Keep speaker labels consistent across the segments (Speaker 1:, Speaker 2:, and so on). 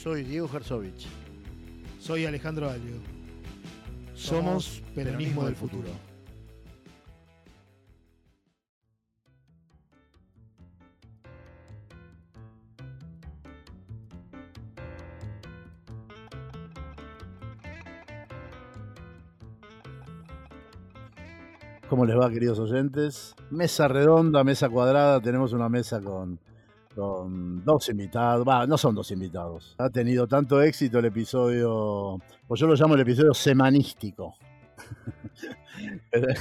Speaker 1: Soy Diego Herzovich.
Speaker 2: Soy Alejandro Alio. Somos Peronismo del Futuro.
Speaker 1: ¿Cómo les va, queridos oyentes? Mesa redonda, mesa cuadrada. Tenemos una mesa con, con dos invitados. Va, no son dos invitados. Ha tenido tanto éxito el episodio, pues yo lo llamo el episodio semanístico. el,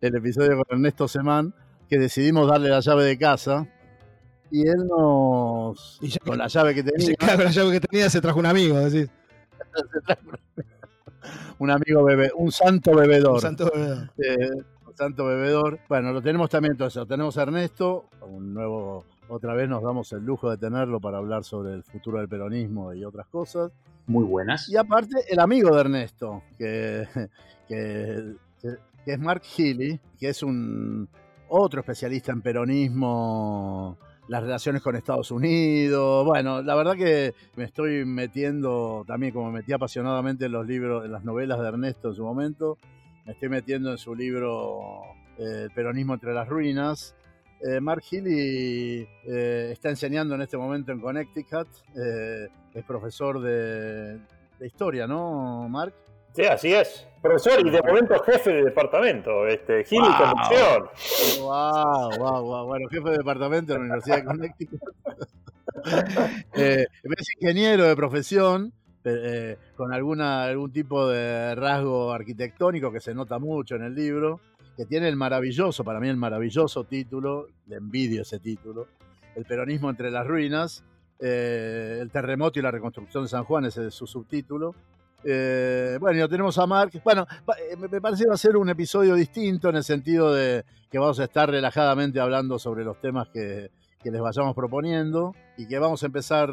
Speaker 1: el episodio con Ernesto Semán, que decidimos darle la llave de casa. Y él nos.
Speaker 2: Y ya-
Speaker 1: con la llave que tenía.
Speaker 2: Claro, con la llave que tenía se trajo un amigo, decís.
Speaker 1: un amigo bebé, un santo bebedor.
Speaker 2: Un santo bebedor.
Speaker 1: Eh, un santo bebedor. Bueno, lo tenemos también entonces, lo tenemos a Ernesto, un nuevo, otra vez nos damos el lujo de tenerlo para hablar sobre el futuro del peronismo y otras cosas.
Speaker 3: Muy buenas.
Speaker 1: Y aparte, el amigo de Ernesto, que, que, que es Mark Healy, que es un otro especialista en peronismo, las relaciones con Estados Unidos. Bueno, la verdad que me estoy metiendo también, como me metí apasionadamente en los libros, en las novelas de Ernesto en su momento, me estoy metiendo en su libro eh, El peronismo entre las ruinas. Eh, Mark Healy eh, está enseñando en este momento en Connecticut, eh, es profesor de, de historia, ¿no, Mark?
Speaker 4: Sí, así es. Profesor y de momento jefe de departamento, este, Gil y
Speaker 1: Wow.
Speaker 4: Conducción.
Speaker 1: Wow, wow, wow. Bueno, jefe de departamento de la Universidad de Connecticut. Eh, es ingeniero de profesión, eh, con alguna, algún tipo de rasgo arquitectónico que se nota mucho en el libro, que tiene el maravilloso, para mí el maravilloso título, le envidio ese título, El peronismo entre las ruinas, eh, el terremoto y la reconstrucción de San Juan, ese es su subtítulo. Eh, bueno, y lo tenemos a Mark. Bueno, eh, me parece que va a ser un episodio distinto en el sentido de que vamos a estar relajadamente hablando sobre los temas que, que les vayamos proponiendo y que vamos a empezar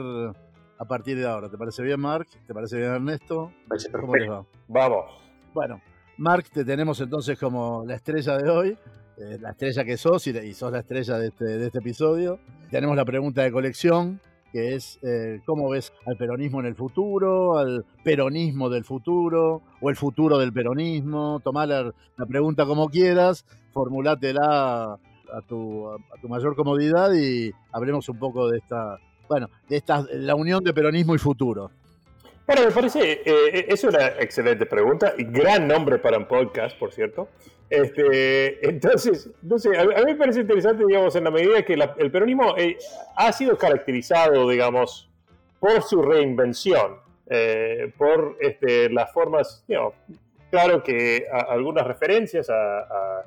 Speaker 1: a partir de ahora. ¿Te parece bien, Mark? ¿Te parece bien, Ernesto? ¿Cómo les va?
Speaker 4: Vamos.
Speaker 1: Bueno, Mark, te tenemos entonces como la estrella de hoy, eh, la estrella que sos y, sos la estrella de este, de este episodio. Tenemos la pregunta de colección, que es eh, ¿cómo ves al peronismo en el futuro, al peronismo del futuro o el futuro del peronismo? Tomá la, pregunta como quieras, formulátela a tu, a tu mayor comodidad y hablemos un poco de esta, bueno, de esta, la unión de peronismo y futuro.
Speaker 4: Bueno, me parece, eh, es una excelente pregunta y gran nombre para un podcast, por cierto. Este, entonces, no sé, a, mí me parece interesante, digamos, en la medida que el peronismo eh, ha sido caracterizado, digamos, por su reinvención, eh, por este, las formas, digamos, claro que algunas referencias a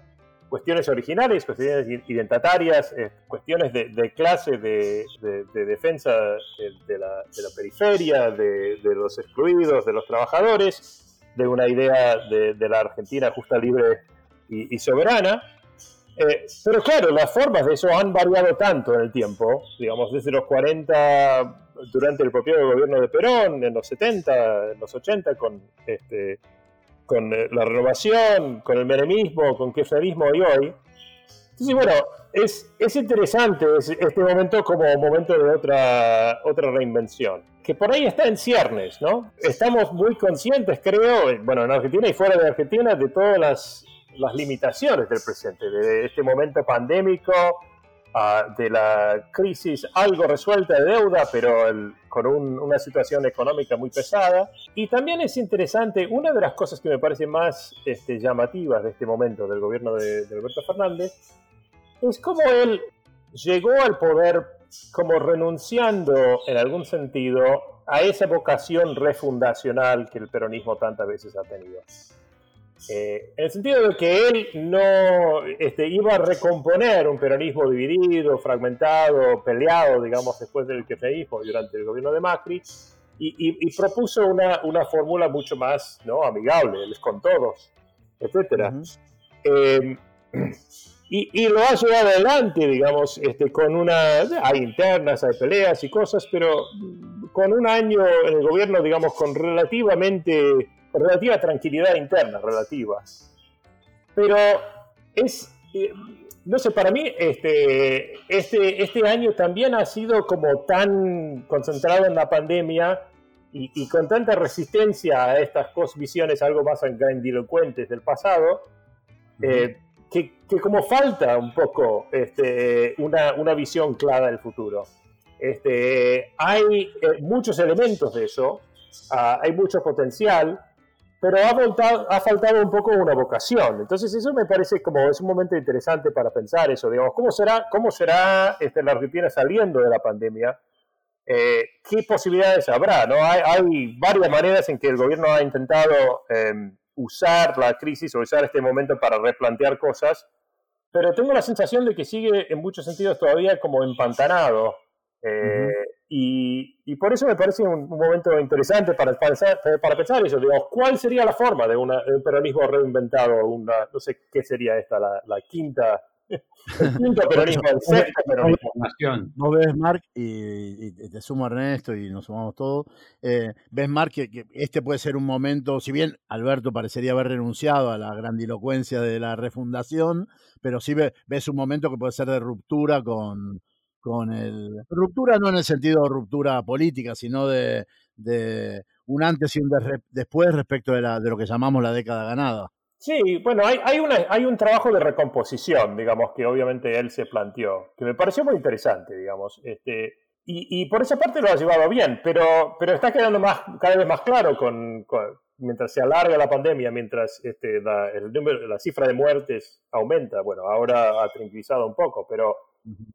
Speaker 4: cuestiones originales, cuestiones identitarias, eh, cuestiones de, de clase, de, de- de defensa de, la, periferia, de, los excluidos, de los trabajadores, de una idea de, de la Argentina justa, libre y, y soberana. Eh, pero claro, las formas de eso han variado tanto en el tiempo, digamos, desde los 40, durante el propio gobierno de Perón, en los 70, en los 80, con este, con eh, la renovación, con el menemismo, con kirchnerismo y hoy. Entonces, bueno, es, es interesante es- este momento como momento de otra, otra reinvención, que por ahí está en ciernes, ¿no? Estamos muy conscientes, creo, bueno, en Argentina y fuera de Argentina, de todas las, las limitaciones del presente, de este momento pandémico, ah, de la crisis algo resuelta de deuda, pero con un- una situación económica muy pesada. Y también es interesante, una de las cosas que me parece más este, llamativas de este momento del gobierno de, de Alberto Fernández, es cómo él llegó al poder como renunciando en algún sentido a esa vocación refundacional que el peronismo tantas veces ha tenido. Eh, en el sentido de que él no este, iba a recomponer un peronismo dividido, fragmentado, peleado, digamos, después del kirchnerismo durante el gobierno de Macri, y, y- y propuso una, una fórmula mucho más ¿no? amigable, les con todos, etc. Eh, y, y lo ha llevado adelante, digamos, este, con una... Hay internas, hay peleas y cosas, pero con un año en el gobierno, digamos, con relativamente... relativa tranquilidad interna, relativa. Pero es... eh, no sé, para mí este, este, este año también ha sido como tan concentrado en la pandemia y, con tanta resistencia a estas visiones algo más grandilocuentes del pasado, eh, que, como falta un poco este, una, una, visión clara del futuro. Este, hay eh, muchos elementos de eso, ah, hay mucho potencial, pero ha, ha faltado un poco una vocación. Entonces eso me parece como es un momento interesante para pensar eso, digamos, ¿cómo será, cómo será este, la Argentina saliendo de la pandemia? Eh, ¿Qué posibilidades habrá? ¿no? Hay, hay, varias maneras en que el gobierno ha intentado em, usar la crisis o usar este momento para replantear cosas, pero tengo la sensación de que sigue en muchos sentidos todavía como empantanado. Eh, y, por eso me parece un, momento interesante para pensar, para pensar eso. Digo, ¿Cuál sería la forma de, un peronismo reinventado? Una, no sé qué sería esta, la, quinta el quinto peronismo, el sexto peronismo.
Speaker 1: Vos ves, Mark, y, te sumo Ernesto y nos sumamos todos, eh, ves, Mark, que, este puede ser un momento, si bien Alberto parecería haber renunciado a la grandilocuencia de la refundación, pero sí ves un momento que puede ser de ruptura con, con el... Ruptura no en el sentido de ruptura política, sino de, de un antes y un después respecto de, la, de lo que llamamos la década ganada.
Speaker 4: Sí, bueno, hay, hay, una, hay un trabajo de recomposición, digamos, que obviamente él se planteó, que me pareció muy interesante, digamos. Este, y, y por esa parte lo ha llevado bien, pero, pero está quedando más, cada vez más claro con, mientras se alarga la pandemia, mientras este, la, el número, la cifra de muertes aumenta, bueno, ahora ha tranquilizado un poco, pero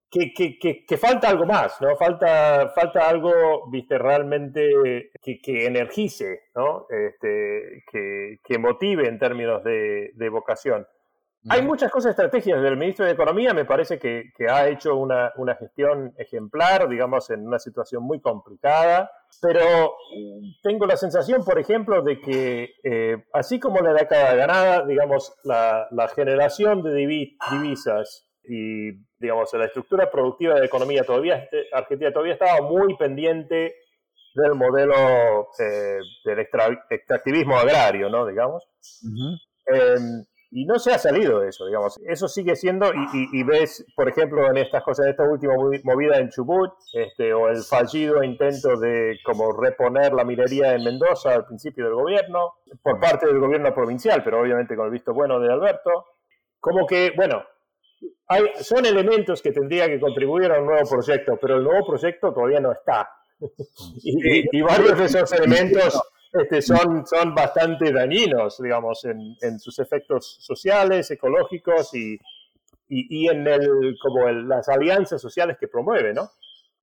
Speaker 4: que, que, que, falta algo más, ¿no? Falta, falta algo, viste, realmente que, energice, ¿no? Este, que, motive en términos de, vocación. Hay muchas cosas estrategias del ministro de Economía, me parece que, ha hecho una, una, gestión ejemplar, digamos, en una situación muy complicada, pero tengo la sensación, por ejemplo, de que eh, así como la década ganada, digamos, la, la generación de divisas y digamos, la estructura productiva de la economía todavía, este, Argentina todavía estaba muy pendiente del modelo eh, del extractivismo agrario, ¿no? Digamos. Em, y no se ha salido de eso, digamos. Eso sigue siendo, y, ves, por ejemplo, en estas cosas, en esta última movida en Chubut, este, o el fallido intento de como reponer la minería en Mendoza al principio del gobierno, por parte del gobierno provincial, pero obviamente con el visto bueno de Alberto, como que, bueno, son elementos que tendría que contribuir a un nuevo proyecto, pero el nuevo proyecto todavía no está. y, varios de esos elementos este, son, son bastante dañinos, digamos, en, en sus efectos sociales, ecológicos y, y, en el, como las alianzas sociales que promueve, ¿no?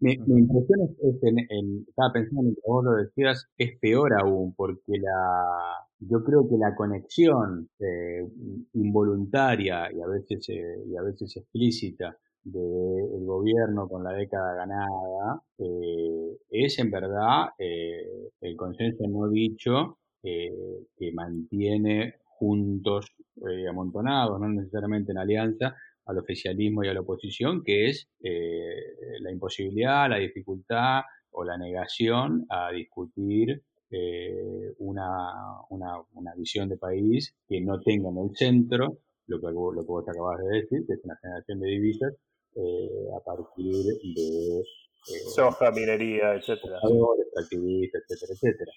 Speaker 3: Mi, impresión es, en, estaba pensando en que vos lo decías, es peor aún, porque la, yo creo que la conexión eh, involuntaria y a veces eh, y a veces explícita del gobierno con la década ganada eh, es en verdad el consenso no dicho que mantiene juntos amontonados, no necesariamente en alianza, al oficialismo y a la oposición, que es la imposibilidad, la dificultad o la negación a discutir eh, una, una, una, visión de país que no tenga en el centro lo que, lo que vos acabas de decir, que es una generación de divisas eh, a partir de...
Speaker 4: Eh, Soja, minería, etcétera.
Speaker 3: Extractivistas, etcétera, etcétera.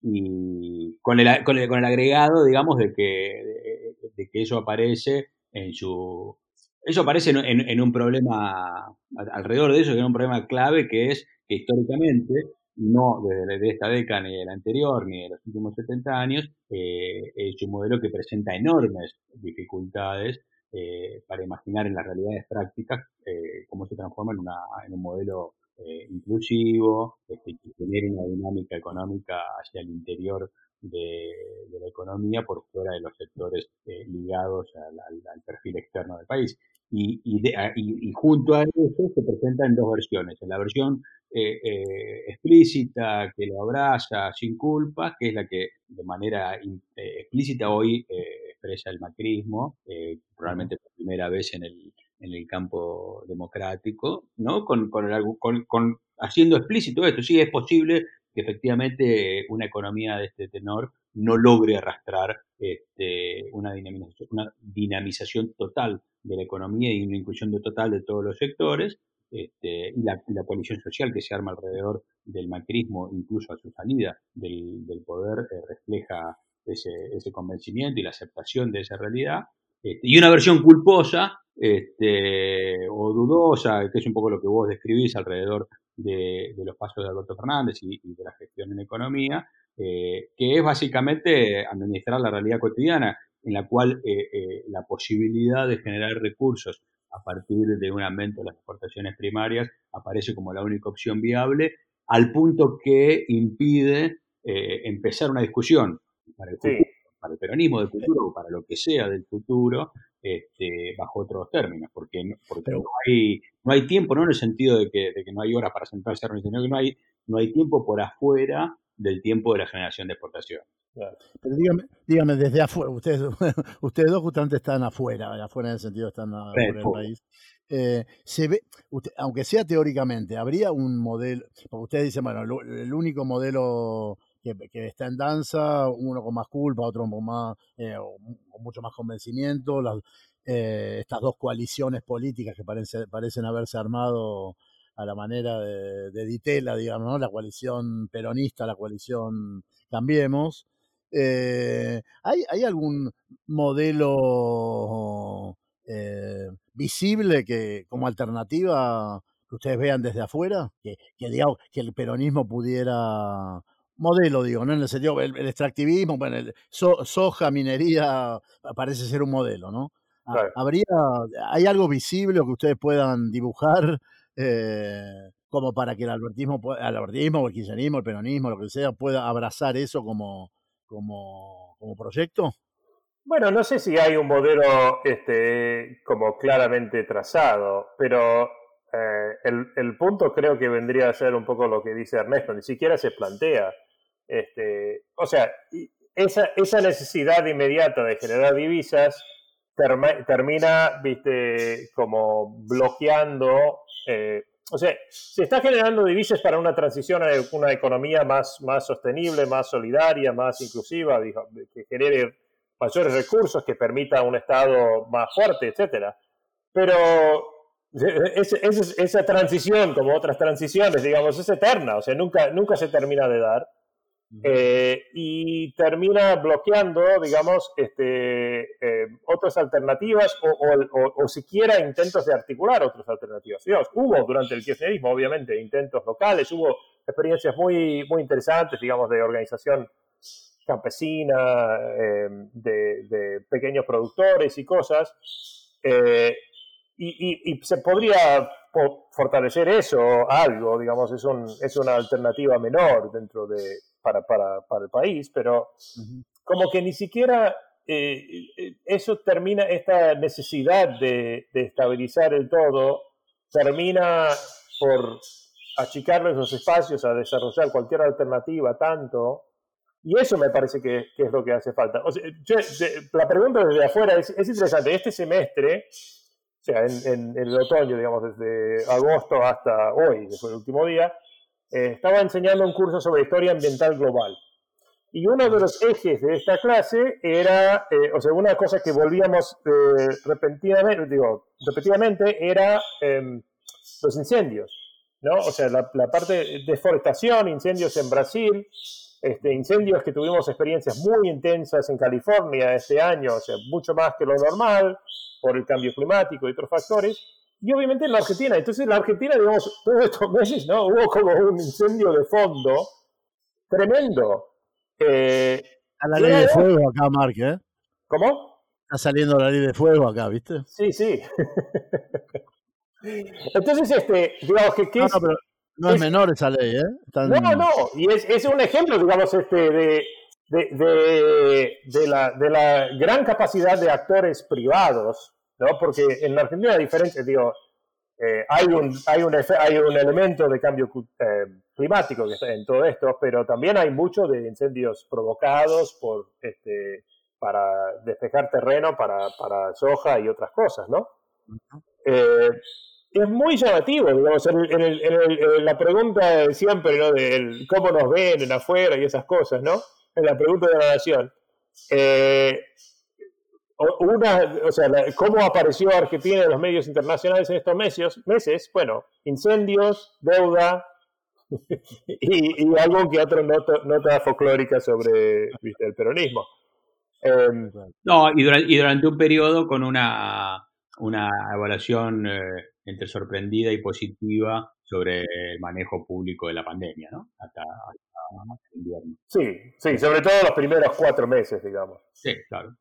Speaker 3: y con el, con, el, con el agregado, digamos, de que, de, que eso aparece en su... Eso aparece en, en, un problema, alrededor de eso, que es un problema clave, que es que históricamente no desde esta década ni de la anterior ni de los últimos 70 años, eh, es un modelo que presenta enormes dificultades eh, para imaginar en las realidades prácticas eh, cómo se transforma en, una, en un modelo inclusivo, este, que genere una dinámica económica hacia el interior de, la economía por fuera de los sectores ligados al, perfil externo del país. Y, y, junto a eso se presenta en dos versiones. La versión eh, eh, explícita, que lo abraza sin culpa, que es la que de manera eh, explícita hoy expresa el macrismo, probablemente por primera vez en el, en el campo democrático, ¿no? Con, con, con, haciendo explícito esto. Sí, es posible que efectivamente una economía de este tenor no logre arrastrar este, una, dinamización, una dinamización total de la economía y una inclusión total de todos los sectores, este, y, la, coalición social que se arma alrededor del macrismo, incluso a su salida del, poder, eh, refleja ese, convencimiento y la aceptación de esa realidad. Este, y una versión culposa este, o dudosa, que es un poco lo que vos describís alrededor de, los pasos de Alberto Fernández y, de la gestión en economía, eh, que es básicamente administrar la realidad cotidiana, en la cual eh, la posibilidad de generar recursos a partir de un aumento de las exportaciones primarias aparece como la única opción viable, al punto que impide eh, empezar una discusión para el, para el peronismo del futuro o para lo que sea del futuro, este, bajo otros términos, porque, no, porque no, hay, no hay tiempo, no en el sentido de que, de que no hay horas para sentarse a reunir, sino que no hay, no hay tiempo por afuera del tiempo de la generación de exportación.
Speaker 1: Pero dígame, dígame, desde afuera, ustedes, ustedes dos justamente están afuera, afuera en el sentido están afuera del país. Eh, se ve, aunque sea teóricamente, habría un modelo, porque ustedes dicen, bueno, el, único modelo que, está en danza, uno con más culpa, otro con más, eh, mucho más convencimiento, las, eh, estas dos coaliciones políticas que parece, parecen haberse armado a la manera de, Ditela, digamos, la coalición peronista, la coalición Cambiemos. Eh, ¿hay, ¿hay, algún modelo eh, visible que como alternativa que ustedes vean desde afuera? Que, que, digamos, que el peronismo pudiera modelo, digo, ¿no? En el sentido, el, extractivismo, bueno, el soja, minería, parece ser un modelo, ¿no? ¿Habría, ¿Hay algo visible que ustedes puedan dibujar eh, como para que el albertismo, el albertismo el kirchnerismo, el peronismo, lo que sea, pueda abrazar eso como, como, como proyecto?
Speaker 4: Bueno, no sé si hay un modelo este, como claramente trazado, pero eh, el, el, punto creo que vendría a ser un poco lo que dice Ernesto, ni siquiera se plantea. Este, o sea, esa, esa necesidad inmediata de generar divisas termina, viste, como bloqueando eh, o sea, se está generando divisas para una transición a una economía más, más sostenible, más solidaria, más inclusiva, que genere mayores recursos, que permita un Estado más fuerte, etcétera. Pero esa transición, como otras transiciones, digamos, es eterna, o sea, nunca, nunca se termina de dar. Eh, y termina bloqueando, digamos, este, eh, otras alternativas o, siquiera intentos de articular otras alternativas. hubo durante el kirchnerismo, obviamente, intentos locales, hubo experiencias muy, muy interesantes, digamos, de organización campesina, eh, de, pequeños productores y cosas. Y, y, se podría fortalecer eso algo, digamos, es, un, es una alternativa menor dentro de, para, para, para el país, pero como que ni siquiera eh, eh, eso termina, esta necesidad de, de, estabilizar el todo, termina por achicarle esos espacios a desarrollar cualquier alternativa tanto. Y eso me parece que, que es lo que hace falta. O sea, la pregunta desde afuera es, es, interesante. Este semestre, o sea, en, en, el otoño, digamos, desde agosto hasta hoy, después del último día, eh, estaba enseñando un curso sobre historia ambiental global. Y uno de los ejes de esta clase era, eh, o sea, una cosa que volvíamos eh, repentinamente, digo, repetidamente era em, los incendios, ¿no? O sea, la, parte de deforestación, incendios en Brasil, este, incendios que tuvimos experiencias muy intensas en California este año, o sea, mucho más que lo normal por el cambio climático y otros factores, y obviamente en la Argentina. Entonces en la Argentina, digamos, todos estos meses, ¿no? Hubo como un incendio de fondo tremendo.
Speaker 1: Eh, a la ley de fuego acá, Mark, ¿eh?
Speaker 4: ¿Cómo?
Speaker 1: Está saliendo la ley de fuego acá, ¿viste?
Speaker 4: Sí, sí. Entonces, este, digamos que...
Speaker 1: no, pero no es, menor esa ley, ¿eh?
Speaker 4: No, no, y es, es un ejemplo, digamos, este, de, de, de, de, la, de la gran capacidad de actores privados ¿no? Porque en la Argentina, diferente, digo, eh, hay, un, hay, un hay un elemento de cambio eh, climático en todo esto, pero también hay mucho de incendios provocados por, este, para despejar terreno para, para soja y otras cosas, ¿no? Eh, es muy llamativo, digamos, en, la pregunta siempre, ¿no? De cómo nos ven en afuera y esas cosas, ¿no? En la pregunta de la nación o- una, o sea, la- cómo apareció Argentina en los medios internacionales en estos meses, meses bueno, incendios, deuda y, y algo que otro nota, nota folclórica sobre ¿viste? el peronismo. Em,
Speaker 3: No, y, dura- y durante un periodo con una, una evaluación eh, entre sorprendida y positiva sobre el manejo público de la pandemia, ¿no? Hasta, hasta el invierno.
Speaker 4: sí, sí, sobre todo los primeros cuatro meses, digamos.
Speaker 3: Sí, claro.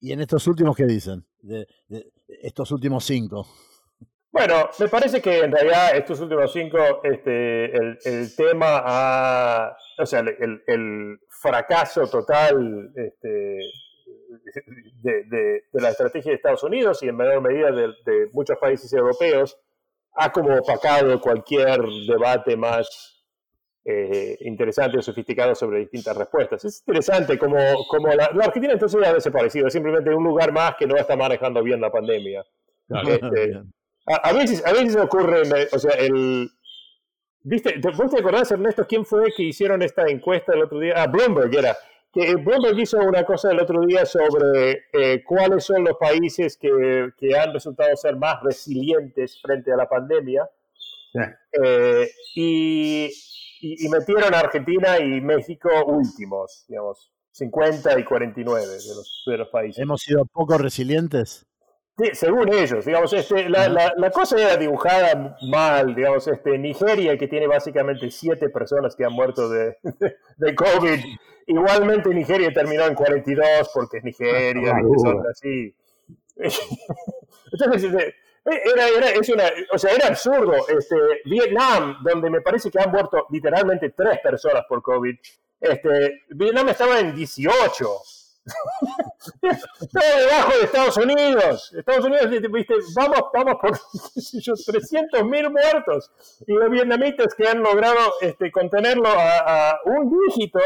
Speaker 1: ¿Y en estos últimos qué dicen? Estos últimos cinco.
Speaker 4: Bueno, me parece que en realidad estos últimos cinco, este, el, tema ha, o sea, el, fracaso total este, de, la estrategia de Estados Unidos y en menor medida de muchos países europeos ha como opacado cualquier debate más eh, interesante o sofisticado sobre distintas respuestas. Es interesante como, como la, la Argentina entonces ha desaparecido, es simplemente un lugar más que no está manejando bien la pandemia.
Speaker 3: Claro.
Speaker 4: Este,
Speaker 1: Bien.
Speaker 4: a, a veces, a veces ocurre, o sea, el... ¿Viste? ¿te- ¿Vos te acordás, Ernesto, quién fue que hicieron esta encuesta el otro día? Ah, Bloomberg era. Que Bloomberg hizo una cosa el otro día sobre eh, cuáles son los países que, que han resultado ser más resilientes frente a la pandemia.
Speaker 3: Sí.
Speaker 4: Eh, y, y- y metieron a Argentina y México últimos, digamos, 50 y 49 de los, de los países.
Speaker 1: ¿Hemos sido poco resilientes?
Speaker 4: Sí, según ellos, digamos, este, la, la- la cosa era dibujada mal, digamos, este, Nigeria, que tiene básicamente siete personas que han muerto de, de COVID, igualmente Nigeria terminó en 42 porque es Nigeria,
Speaker 3: Ah,
Speaker 4: son
Speaker 3: duro.
Speaker 4: así. Entonces, este, era, era, es una, o sea, era absurdo. Este, Vietnam, donde me parece que han muerto literalmente tres personas por COVID, este, Vietnam estaba en 18. Todo debajo de Estados Unidos. Estados Unidos, viste, vamos, vamos por qué sé yo, 300 mil muertos. Y los vietnamitas que han logrado este, contenerlo a, a un dígito.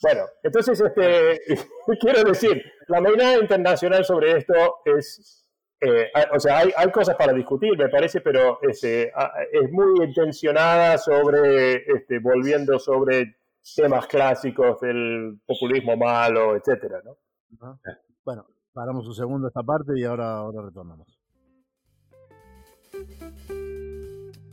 Speaker 4: Bueno, entonces, este, quiero decir, la mirada internacional sobre esto es, eh, hay- o sea, hay, hay cosas para discutir, me parece, pero este, es muy intencionada sobre, este, volviendo sobre temas clásicos del populismo malo, etcétera, ¿no?
Speaker 1: Bueno, paramos un segundo esta parte y ahora, ahora retornamos.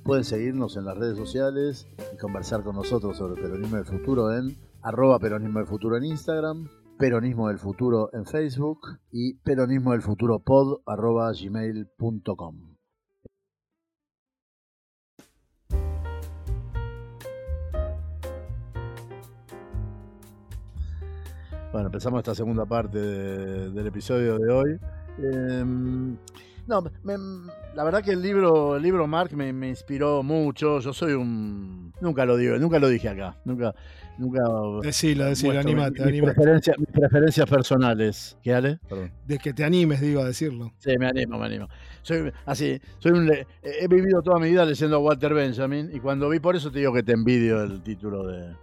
Speaker 1: Pueden seguirnos en las redes sociales y conversar con nosotros sobre el peronismo del futuro en arroba peronismo del futuro en Instagram, peronismo del futuro en Facebook y peronismo del futuro pod arroba gmail.com. Bueno, empezamos esta segunda parte de- del episodio de hoy. Em, no, la verdad que el libro, el libro Mark me, me inspiró mucho. Yo soy un, nunca lo digo, nunca lo dije acá, nunca, nunca.
Speaker 2: Decilo, decilo, animate,
Speaker 1: mis, preferencias, mis preferencias personales. ¿Qué Ale? Perdón.
Speaker 2: De que te animes, digo, a decirlo.
Speaker 1: Sí, me animo, me animo. Soy así, soy un he vivido toda mi vida leyendo a Walter Benjamin y cuando vi por eso te digo que te envidio el título de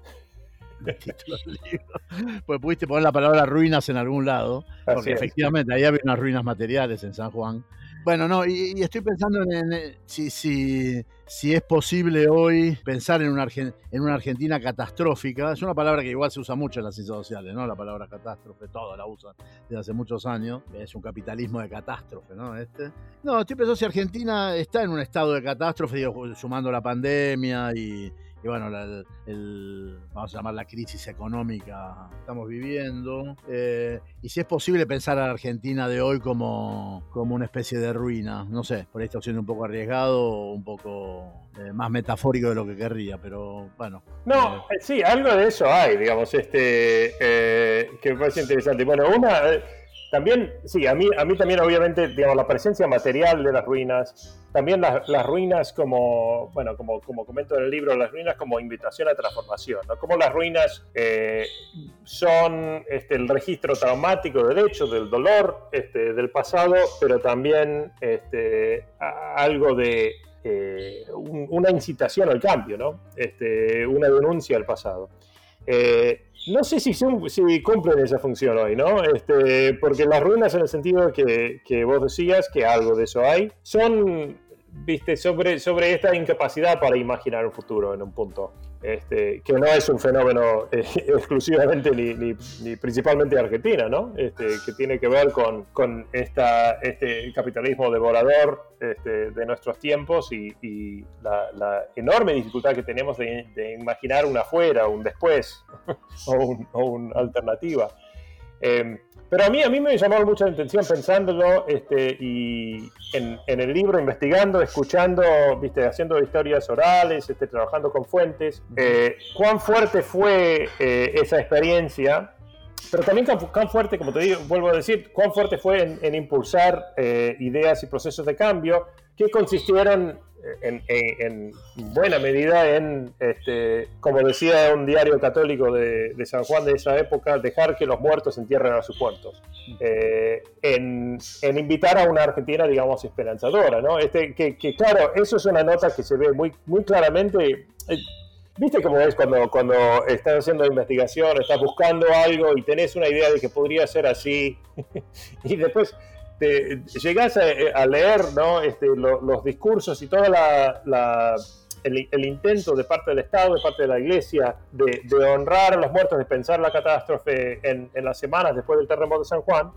Speaker 1: el título del libro. Pues pudiste poner la palabra ruinas en algún lado,
Speaker 4: Así
Speaker 1: porque
Speaker 4: es.
Speaker 1: efectivamente ahí había unas ruinas materiales en San Juan. Bueno, no, y, estoy pensando en, en- si, si, si es posible hoy pensar en una, Argen- en una Argentina catastrófica. Es una palabra que igual se usa mucho en las ciencias sociales, ¿no? La palabra catástrofe, todos la usan desde hace muchos años. Es un capitalismo de catástrofe, ¿no? Este. No, estoy pensando si Argentina está en un estado de catástrofe, digo, sumando la pandemia y, y bueno, la- el, el- vamos a llamar la crisis económica que estamos viviendo. eh, y si es posible pensar a la Argentina de hoy como, como una especie de ruina. No sé, por ahí está siendo un poco arriesgado o un poco eh, más metafórico de lo que querría, pero bueno.
Speaker 4: No,
Speaker 1: eh,
Speaker 4: sí, algo de eso hay, digamos, este, que me parece interesante. Bueno, una, también, sí, a mí, a mí también obviamente, digamos, la presencia material de las ruinas, también las, ruinas como, bueno, como, como comento en el libro, las ruinas como invitación a transformación, ¿no? Como las ruinas eh, son este, el registro traumático del hecho, del dolor este, del pasado, pero también este, algo de eh, un- una incitación al cambio, ¿no? Este, una denuncia al pasado. Eh, no sé si, si cumplen esa función hoy, ¿no? Este, porque las ruinas, en el sentido que, que vos decías, que algo de eso hay, son, viste, sobre, sobre esta incapacidad para imaginar un futuro en un punto. este, que no es un fenómeno eh, exclusivamente ni, ni, principalmente Argentina, ¿no? Este, que tiene que ver con, con esta, este capitalismo devorador este, de nuestros tiempos y, la, enorme dificultad que tenemos de, imaginar un afuera, un después o, una alternativa. Em, pero a mí, a mí me llamó mucha atención pensándolo este, y en, el libro, investigando, escuchando, viste, haciendo historias orales, este, trabajando con fuentes, eh, cuán fuerte fue eh, esa experiencia, pero también cuán, fuerte, como te digo, vuelvo a decir, cuán fuerte fue en, impulsar eh, ideas y procesos de cambio que consistieron en, buena medida en, este, como decía un diario católico de, San Juan de esa época, dejar que los muertos entierren a sus muertos. Eh, en, invitar a una Argentina, digamos, esperanzadora, ¿no? Este, que, claro, eso es una nota que se ve muy, muy claramente. Eh, ¿Viste cómo es cuando, cuando estás haciendo investigación, estás buscando algo y tenés una idea de que podría ser así? y después te, llegás a, leer ¿no? este, los discursos y todo la, el, intento de parte del Estado, de parte de la Iglesia, de, honrar a los muertos, de pensar la catástrofe en, las semanas después del terremoto de San Juan,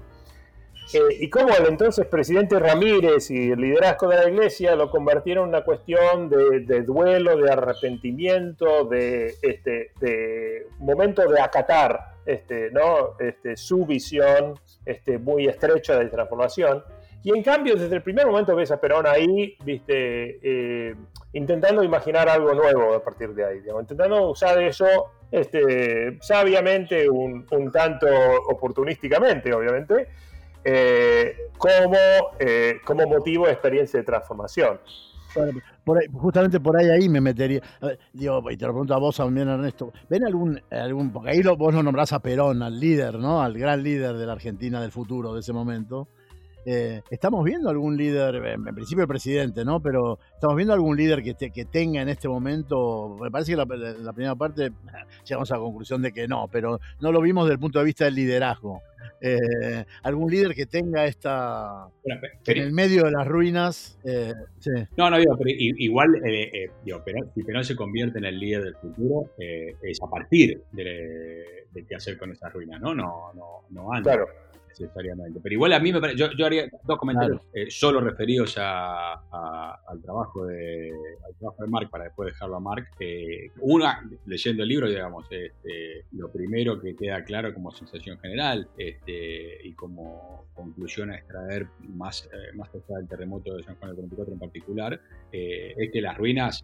Speaker 4: eh, y cómo el entonces presidente Ramírez y el liderazgo de la Iglesia lo convirtieron en una cuestión de, duelo, de arrepentimiento, de, este, de momento de acatar este, ¿no? este, su visión este, muy estrecha de transformación. Y en cambio, desde el primer momento ves a Perón ahí, viste, eh, intentando imaginar algo nuevo a partir de ahí, intentando usar eso este, sabiamente, un, tanto oportunísticamente, obviamente, eh, como, eh, como motivo de experiencia de transformación
Speaker 1: justamente por ahí ahí me metería. digo, y te lo pregunto a vos también, Ernesto. ¿Ven algún, algún porque ahí vos lo nombrás a Perón, al líder, ¿no? Al gran líder de la Argentina del futuro de ese momento. Eh, ¿Estamos viendo algún líder, en principio el presidente, ¿no? Pero ¿estamos viendo algún líder que, que tenga en este momento? Me parece que la, la, primera parte llegamos a la conclusión de que no, pero no lo vimos desde el punto de vista del liderazgo. Eh, algún líder que tenga esta en el medio de las ruinas. Eh,
Speaker 3: no, no, digo, pero igual, eh, digo, si Perón se convierte en el líder del futuro, es a partir de, de, qué hacer con esas ruinas, ¿no? No, no, no antes. Claro necesariamente. Pero igual a mí me parece, yo, yo haría dos comentarios eh, solo referidos a, al, trabajo de, al trabajo de Mark para después dejarlo a Mark. Eh, una, leyendo el libro, digamos, este, lo primero que queda claro como sensación general este, y como conclusión a extraer más, eh, más allá del terremoto de San Juan del 44 en particular, es que las ruinas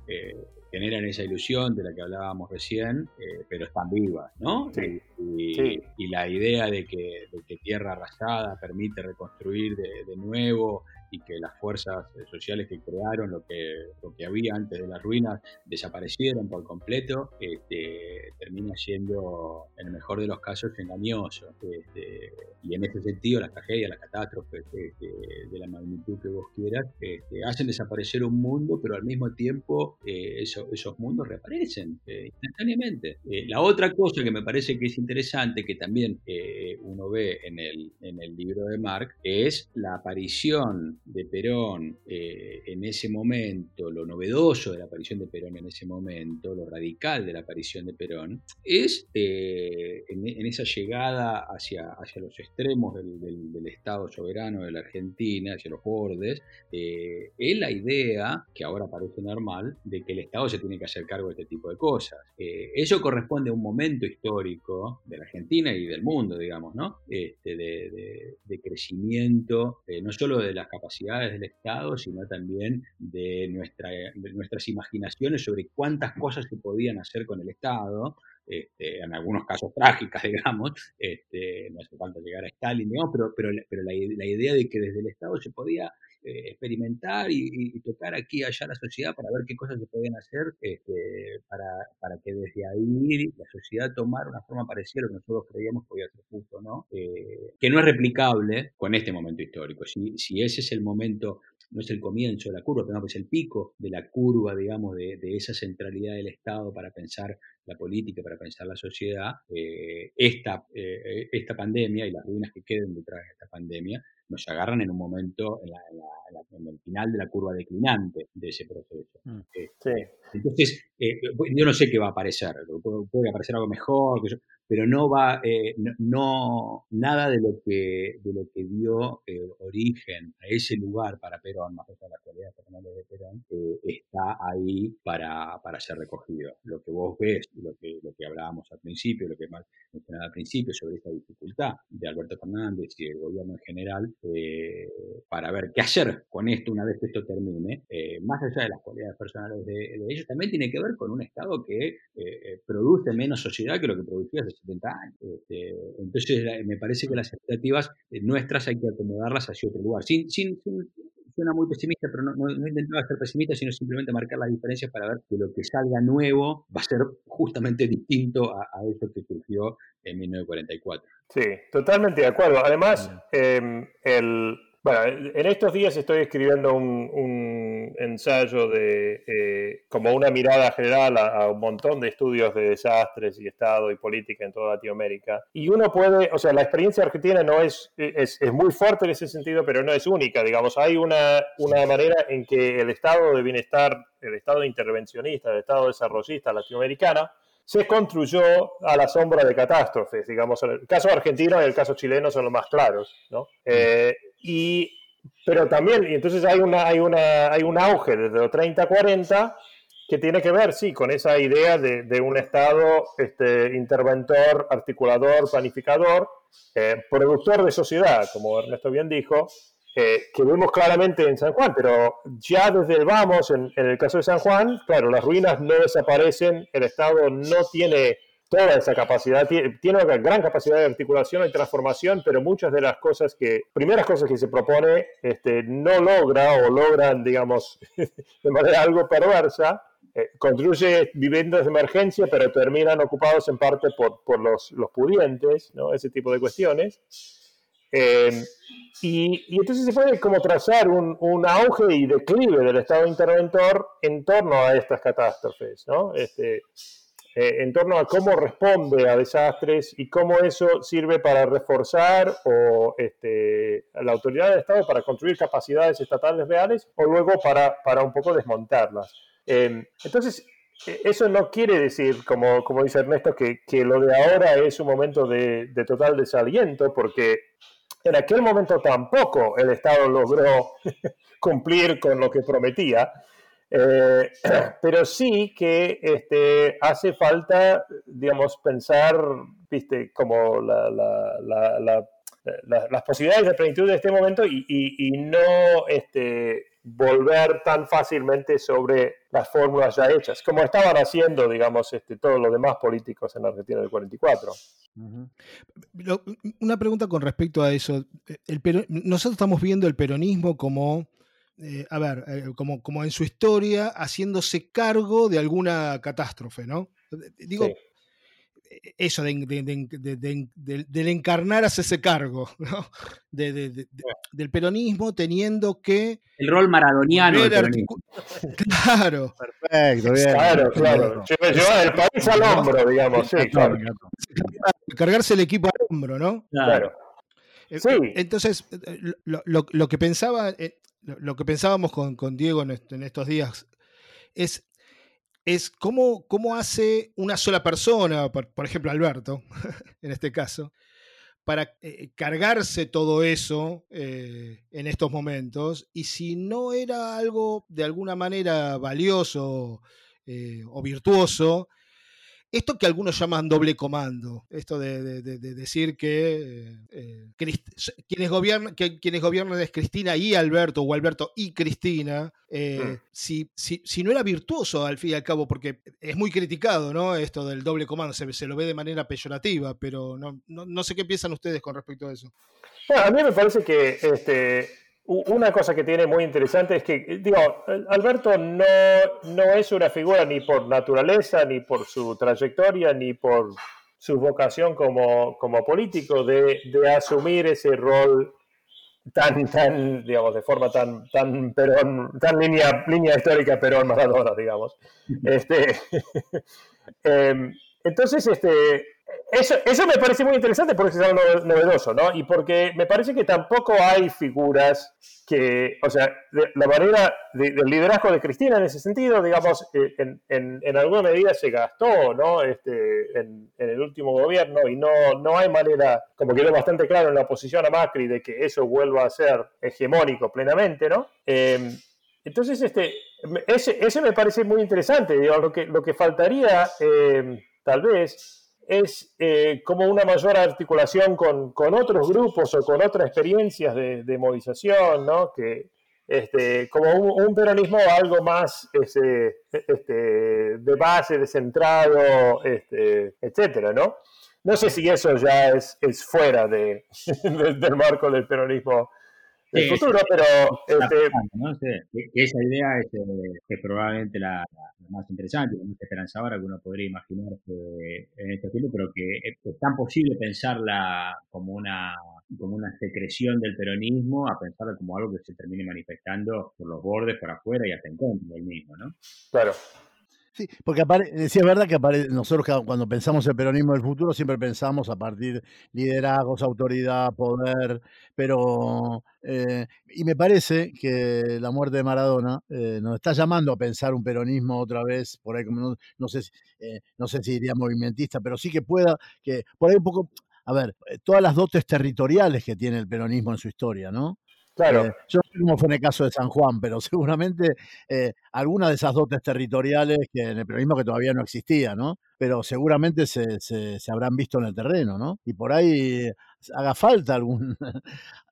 Speaker 3: generan esa ilusión de la que hablábamos recién, eh, pero están vivas, ¿no? Y, la idea de que, tierra arrasada permite reconstruir de, de nuevo y que las fuerzas eh, sociales que crearon lo que, lo que había antes de las ruinas desaparecieron por completo, este, termina siendo, en el mejor de los casos, engañoso. Este, y en ese sentido, las tragedias, las catástrofes este, de la magnitud que vos quieras, hacen desaparecer un mundo, pero al mismo tiempo eh, esos mundos reaparecen eh, instantáneamente. la otra cosa que me parece que es interesante, que también uno ve en el, en el libro de Mark, es la aparición de Perón eh, en ese momento, lo novedoso de la aparición de Perón en ese momento, lo radical de la aparición de Perón, es eh, en, esa llegada hacia, hacia los extremos del, Estado soberano de la Argentina, hacia los bordes, eh, es la idea, que ahora parece normal, de que el Estado se tiene que hacer cargo de este tipo de cosas. eso corresponde a un momento histórico de la Argentina y del mundo, digamos, ¿no? Este, de, de, crecimiento, no solo de las capacidades, del Estado, sino también de, nuestra, nuestras imaginaciones sobre cuántas cosas se podían hacer con el Estado, este, en algunos casos trágicas, digamos, este, no hace falta llegar a Stalin, digamos, pero, pero, pero la, idea de que desde el Estado se podía eh, experimentar y, tocar aquí y allá la sociedad para ver qué cosas se podían hacer este, para, para, que desde ahí la sociedad tomara una forma parecida a lo que nosotros creíamos podía ser justo, ¿no? Eh, que no es replicable con este momento histórico. Si, si ese es el momento no es el comienzo de la curva, pero es el pico de la curva, digamos, de, esa centralidad del Estado para pensar la política, para pensar la sociedad, eh, esta, eh, esta pandemia y las ruinas que queden detrás de esta pandemia nos agarran en un momento, en, el final de la curva declinante de ese proceso. Mm. Este, entonces, eh, yo no sé qué va a aparecer, puede, aparecer algo mejor, pero no va, eh, no, nada de lo que, de lo que dio eh, origen a ese lugar para Perón, más allá de las cualidades personales de Perón, está ahí para, para, ser recogido. Lo que vos ves, lo que, lo que hablábamos al principio, lo que mencionaba al principio sobre esta dificultad de Alberto Fernández y del gobierno en general, eh, para ver qué hacer con esto una vez que esto termine, eh, más allá de las cualidades personales de, ellos, también tiene que ver con un Estado que eh, produce menos sociedad que lo que producía hace 70 años. Este, entonces, me parece que las expectativas nuestras hay que acomodarlas hacia otro lugar, sin, sin, suena muy pesimista, pero no, no, intentaba ser pesimista, sino simplemente marcar las diferencias para ver que lo que salga nuevo va a ser justamente distinto a, a eso que surgió en 1944.
Speaker 4: Sí, totalmente de acuerdo. Además, em, el, bueno, en estos días estoy escribiendo un, ensayo de eh, como una mirada general a, un montón de estudios de desastres y Estado y política en toda Latinoamérica. Y uno puede, o sea, la experiencia argentina no es, es, es muy fuerte en ese sentido, pero no es única. Digamos, hay una, una manera en que el Estado de bienestar, el Estado intervencionista, el Estado desarrollista latinoamericana, se construyó a la sombra de catástrofes, digamos, el caso argentino y el caso chileno son los más claros, ¿no? Eh, y, pero también, y entonces hay, una, hay, una, hay un auge desde los 30 a 40 que tiene que ver, sí, con esa idea de, de un Estado este, interventor, articulador, planificador, eh, productor de sociedad, como Ernesto bien dijo, eh, que vemos claramente en San Juan, pero ya desde el vamos, en, el caso de San Juan, claro, las ruinas no desaparecen, el Estado no tiene toda esa capacidad, tiene, una gran capacidad de articulación y transformación, pero muchas de las cosas que, primeras cosas que se propone, este, no logra o logran, digamos, de manera algo perversa, eh, construye viviendas de emergencia, pero terminan ocupados en parte por, por los, los pudientes, ¿no? ese tipo de cuestiones. Eh, y, entonces se puede como trazar un, un, auge y declive del Estado interventor en torno a estas catástrofes, ¿no? Este, eh, en torno a cómo responde a desastres y cómo eso sirve para reforzar este, la autoridad del Estado para construir capacidades estatales reales o luego para, para un poco desmontarlas. Eh, entonces, eso no quiere decir, como, como dice Ernesto, que, que, lo de ahora es un momento de, de total desaliento, porque en aquel momento tampoco el Estado logró cumplir con lo que prometía, eh, pero sí que este, hace falta, digamos, pensar, viste, como las posibilidades de plenitud de este momento y, no este, volver tan fácilmente sobre las fórmulas ya hechas, como estaban haciendo, digamos, este, todos los demás políticos en Argentina del 44.
Speaker 2: Una pregunta con respecto a eso. Nosotros estamos viendo el peronismo como, eh, a ver, eh, como, como en su historia, haciéndose cargo de alguna catástrofe, ¿no? Digo, eso de, del encarnar hacia ese cargo, ¿no? del peronismo teniendo que...
Speaker 3: El rol maradoniano
Speaker 2: Claro.
Speaker 1: Perfecto, bien.
Speaker 4: Claro, claro. Lleva el país al hombro, digamos. Sí, claro.
Speaker 2: Cargarse el equipo al hombro, ¿no?
Speaker 4: Claro.
Speaker 2: Eh, sí. Entonces, eh, lo, lo, que pensaba, eh, lo que pensábamos con, Diego en estos días es es cómo, cómo hace una sola persona, por, ejemplo Alberto, en este caso, para eh, cargarse todo eso eh, en estos momentos. Y si no era algo de alguna manera valioso eh, o virtuoso, esto que algunos llaman doble comando, esto de, decir que, eh, quienes, gobiernan, que quienes gobiernan es Cristina y Alberto, o Alberto y Cristina, eh, mm. si, si, no era virtuoso al fin y al cabo, porque es muy criticado, ¿no? Esto del doble comando, se, se lo ve de manera peyorativa, pero no, no, sé qué piensan ustedes con respecto a eso.
Speaker 4: Bueno, a mí me parece que este, una cosa que tiene muy interesante es que, digo, Alberto no, no es una figura ni por naturaleza, ni por su trayectoria, ni por su vocación como, como político de, de, asumir ese rol tan, tan, digamos, de forma tan, tan Perón, tan línea, línea histórica Perón Maradona, digamos. Este, em, entonces, este, eso, eso me parece muy interesante porque es algo novedoso, ¿no? Y porque me parece que tampoco hay figuras que, o sea, la manera del liderazgo de Cristina en ese sentido, digamos, eh, en, en, alguna medida se gastó, ¿no? Este, en, el último gobierno y no, no hay manera, como quedó bastante claro en la oposición a Macri, de que eso vuelva a ser hegemónico plenamente, ¿no? Eh, entonces, este, ese, ese, me parece muy interesante, lo que, lo que faltaría, eh, tal vez, es eh, como una mayor articulación con, con, otros grupos o con otras experiencias de, movilización, ¿no? Que, este, como un, peronismo algo más ese, este, de base, descentrado, este, etcétera, ¿no? No sé si eso ya es, es fuera de, del marco del peronismo el futuro, pero...
Speaker 3: Este... esa idea es, eh, es probablemente la, la, más interesante, la más esperanzadora que uno podría imaginar en este tiempo, pero que es tan posible pensarla como una, como una secreción del peronismo a pensarla como algo que se termine manifestando por los bordes, por afuera y hasta en contra del mismo, ¿no?
Speaker 4: Claro.
Speaker 1: Sí, porque apare sí, es verdad que apare nosotros cuando pensamos el peronismo del futuro siempre pensamos a partir de liderazgos, autoridad, poder, pero eh, y me parece que la muerte de Maradona eh, nos está llamando a pensar un peronismo otra vez, por ahí como no, no sé, eh, no sé si diría movimentista, pero sí que pueda, que por ahí un poco, a ver, todas las dotes territoriales que tiene el peronismo en su historia, ¿no?
Speaker 4: Claro.
Speaker 1: Eh, yo no sé cómo fue en el caso de San Juan, pero seguramente eh, alguna de esas dotes territoriales que en el peronismo que todavía no existía, ¿no? Pero seguramente se, se, se, habrán visto en el terreno, ¿no? Y por ahí haga falta algún,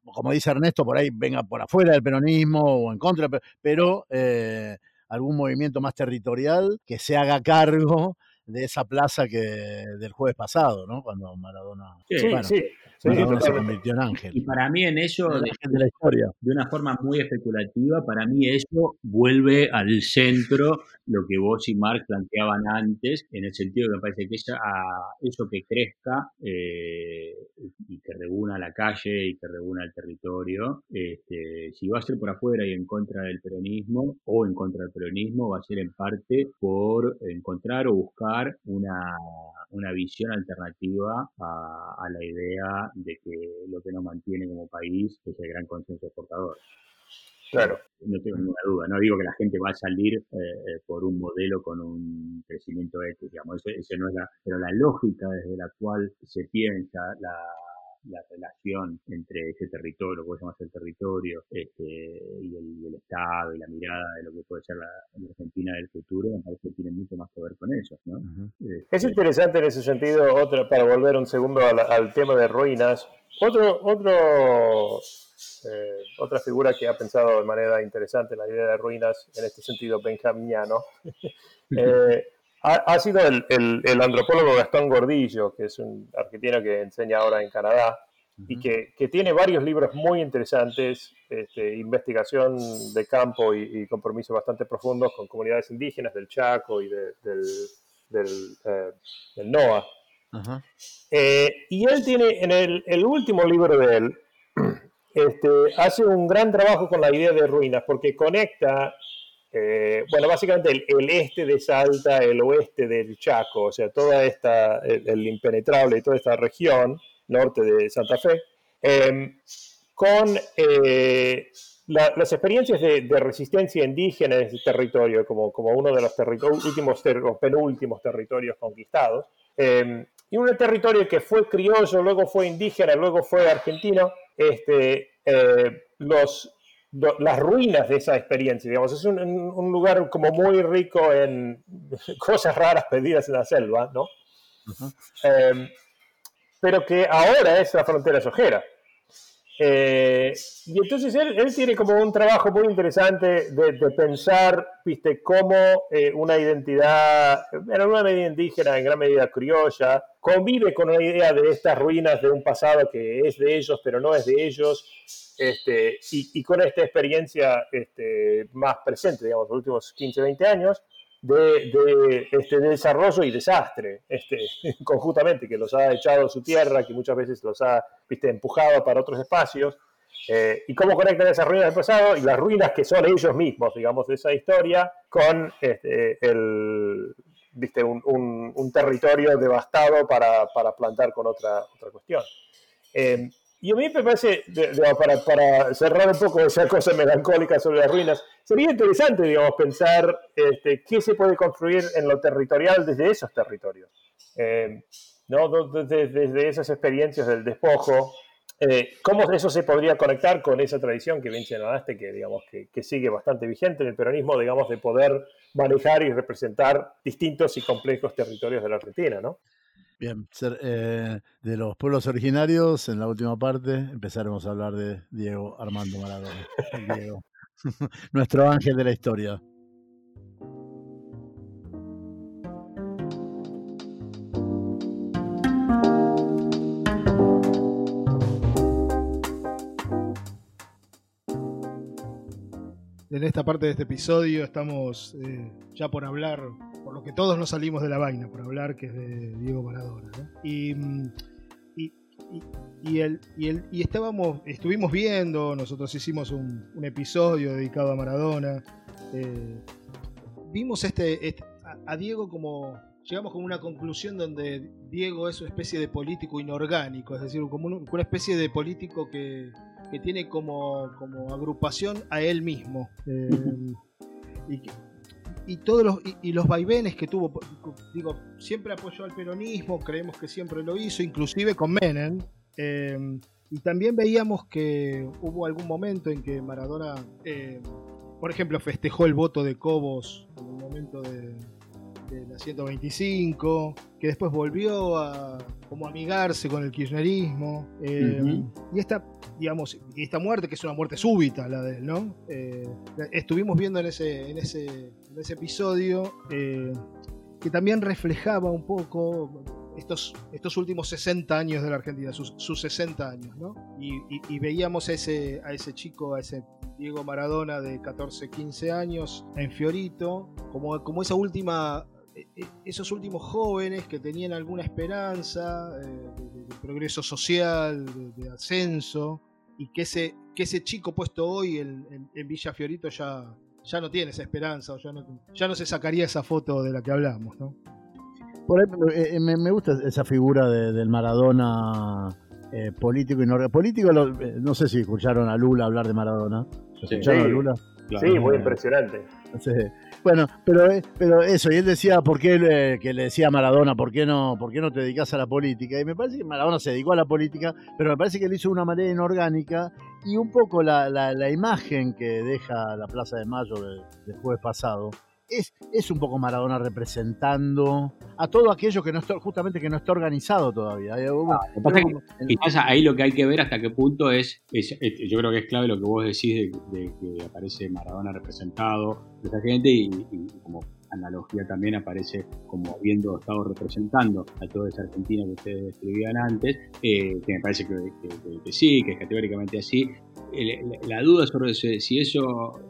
Speaker 1: como dice Ernesto, por ahí venga por afuera del peronismo o en contra, pero eh, algún movimiento más territorial que se haga cargo de esa plaza que del jueves pasado, ¿no? Cuando Maradona.
Speaker 4: Sí, bueno, sí. Sí,
Speaker 1: se convirtió en ángel.
Speaker 3: Y para mí en eso, de, de, la historia. de una forma muy especulativa, para mí eso vuelve al centro lo que vos y Mark planteaban antes, en el sentido que me parece que esa, a eso que crezca eh, y que reúna la calle y que reúna el territorio, este, si va a ser por afuera y en contra del peronismo o en contra del peronismo, va a ser en parte por encontrar o buscar una, una visión alternativa a, a la idea de que lo que nos mantiene como país es el gran consenso exportador.
Speaker 4: Claro.
Speaker 3: No tengo ninguna duda. No digo que la gente va a salir eh, por un modelo con un crecimiento ético, digamos. Eso, eso, no es la, pero la lógica desde la cual se piensa la, la relación entre ese territorio, lo que podemos el territorio, este, y, el, y, el, Estado y la mirada de lo que puede ser la, la, Argentina del futuro, me parece que tiene mucho más que ver con eso. ¿no? Uh
Speaker 4: -huh. este, es interesante en ese sentido, otra, para volver un segundo al, al tema de ruinas, otro, otro eh, otra figura que ha pensado de manera interesante la idea de ruinas, en este sentido benjaminiano, eh, ha, ha, sido el, el, el, antropólogo Gastón Gordillo, que es un argentino que enseña ahora en Canadá uh -huh. y que, que, tiene varios libros muy interesantes, este, investigación de campo y, y, compromisos bastante profundos con comunidades indígenas del Chaco y de, del, del, eh, del NOA. Uh -huh. y él tiene en el, el último libro de él, este, hace un gran trabajo con la idea de ruinas, porque conecta, eh, bueno, básicamente el, el, este de Salta, el oeste del Chaco, o sea, toda esta, el, el impenetrable y toda esta región norte de Santa Fe, eh, con eh, la, las experiencias de, de, resistencia indígena en ese territorio, como, como uno de los últimos ter penúltimos territorios conquistados, eh, y un territorio que fue criollo, luego fue indígena, luego fue argentino, este, eh, los, lo, las ruinas de esa experiencia, digamos, es un, un, lugar como muy rico en cosas raras perdidas en la selva, ¿no? Uh -huh. eh, pero que ahora es la frontera sojera. Eh, y entonces él, él, tiene como un trabajo muy interesante de, de pensar, viste, cómo eh, una identidad, en alguna medida indígena, en gran medida criolla, convive con una idea de estas ruinas de un pasado que es de ellos, pero no es de ellos, este, y, y, con esta experiencia este, más presente, digamos, los últimos 15, 20 años, de, de, este, de, desarrollo y desastre, este, conjuntamente, que los ha echado a su tierra, que muchas veces los ha viste, empujado para otros espacios. Eh, y cómo conectan esas ruinas del pasado y las ruinas que son ellos mismos, digamos, de esa historia, con este, el, ¿viste? Un, territorio devastado para, plantar con otra, otra cuestión. Eh, y a mí me parece, para, para, cerrar un poco esa cosa melancólica sobre las ruinas, sería interesante, digamos, pensar este, qué se puede construir en lo territorial desde esos territorios. Eh, ¿no? Desde, desde, esas experiencias del despojo, eh, cómo eso se podría conectar con esa tradición que señalaste, que, digamos, que, que, sigue bastante vigente en el peronismo, digamos, de poder manejar y representar distintos y complejos territorios de la Argentina, ¿no?
Speaker 1: Bien, eh, de los pueblos originarios, en la última parte empezaremos a hablar de Diego Armando Maradona. Diego, nuestro ángel de la historia.
Speaker 2: En esta parte de este episodio estamos eh, ya por hablar por lo que todos nos salimos de la vaina, por hablar que es de Diego Maradona. Y, y, el, y, estábamos, estuvimos viendo, nosotros hicimos un, episodio dedicado a Maradona. Eh, vimos este, este a, Diego como. Llegamos como una conclusión donde Diego es una especie de político inorgánico, es decir, como una especie de político que, tiene como, como agrupación a él mismo. Eh, y que, y todos los, y, los vaivenes que tuvo, digo, siempre apoyó al peronismo, creemos que siempre lo hizo, inclusive con Menem. Em, y también veíamos que hubo algún momento en que Maradona, em, por ejemplo, festejó el voto de Cobos en un momento de, de la 125, que después volvió a como amigarse con el kirchnerismo. Em, y esta, digamos, y esta muerte, que es una muerte súbita la de él, ¿no? Eh, estuvimos viendo en ese, en ese, en ese episodio eh, que también reflejaba un poco estos, estos últimos 60 años de la Argentina, sus, 60 años, ¿no? Y, veíamos a ese, a ese chico, a ese Diego Maradona de 14, 15 años en Fiorito, como, como esa última esos últimos jóvenes que tenían alguna esperanza eh, de, progreso social, de, ascenso, y que ese, que ese chico puesto hoy en, Villa Fiorito ya, ya no tiene esa esperanza, o ya no, ya no se sacaría esa foto de la que hablamos. ¿no?
Speaker 1: Por eh, me, gusta esa figura del Maradona eh, político y no político. no sé si escucharon a Lula hablar de Maradona.
Speaker 4: ¿Escucharon a Lula? Sí, muy impresionante.
Speaker 1: Bueno, pero, eh, pero eso, y él decía, ¿por qué que le decía a Maradona, ¿por qué, no, ¿por qué no te dedicas a la política? Y me parece que Maradona se dedicó a la política, pero me parece que lo hizo de una manera inorgánica y un poco la, la, imagen que deja la Plaza de Mayo del jueves pasado es, un poco Maradona representando a todo aquello que no está, justamente que no está organizado todavía.
Speaker 3: Eh, quizás ahí lo que hay que ver hasta qué punto es, yo creo que es clave lo que vos decís de, que aparece Maradona representado esa gente y, como analogía también aparece como habiendo estado representando a toda esa Argentina que ustedes describían antes, eh, que me parece que, sí, que es categóricamente así, la, duda sobre si eso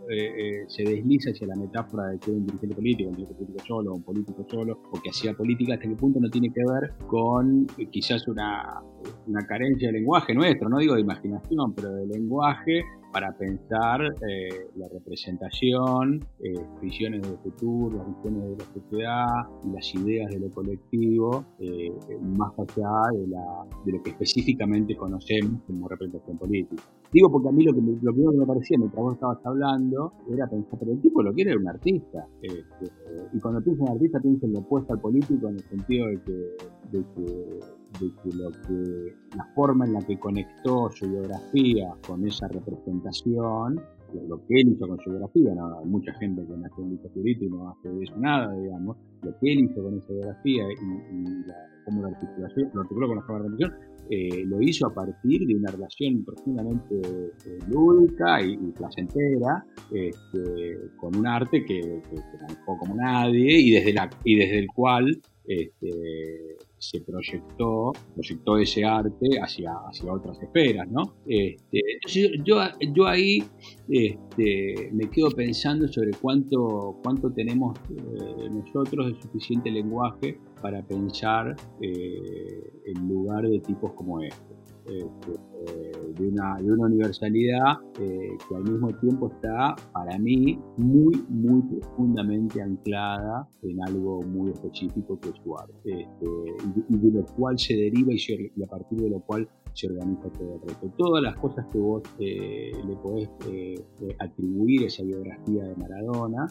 Speaker 3: eh, eh, se desliza hacia la metáfora de que un dirigente político, un dirigente político solo, un político solo, o que hacía política, hasta qué punto no tiene que ver con quizás una, una carencia de lenguaje nuestro, no digo de imaginación, pero de lenguaje para pensar eh, la representación, eh, visiones del futuro, las visiones de la sociedad, las ideas de lo colectivo, eh, más allá de, la, de, lo que específicamente conocemos como representación política. Digo porque a mí lo, que lo primero que me parecía mientras vos estabas hablando era pensar, pero el tipo lo quiere un artista. Este, y cuando piensas en artista piensas en lo opuesto al político en el sentido de que, de que de que, lo que la forma en la que conectó su biografía con esa representación, lo que él hizo con su biografía, no, hay mucha gente que nació en y no hace eso nada, digamos, lo que él hizo con esa biografía y, cómo la articulación, lo articuló con la forma de eh, lo hizo a partir de una relación profundamente eh, lúdica y, placentera este, con un arte que, que, manejó como nadie y desde, la, y desde el cual este, se proyectó, proyectó ese arte hacia, hacia otras esferas, ¿no? Este, yo, yo ahí este, me quedo pensando sobre cuánto, cuánto tenemos eh, nosotros de suficiente lenguaje para pensar eh, en lugar de tipos como este. este, de, una, de una universalidad que al mismo tiempo está, para mí, muy, muy profundamente anclada en algo muy específico que es su este, y, de lo cual se deriva y, a partir de lo cual se organiza todo el resto. Todas las cosas que vos le podés atribuir esa biografía de Maradona,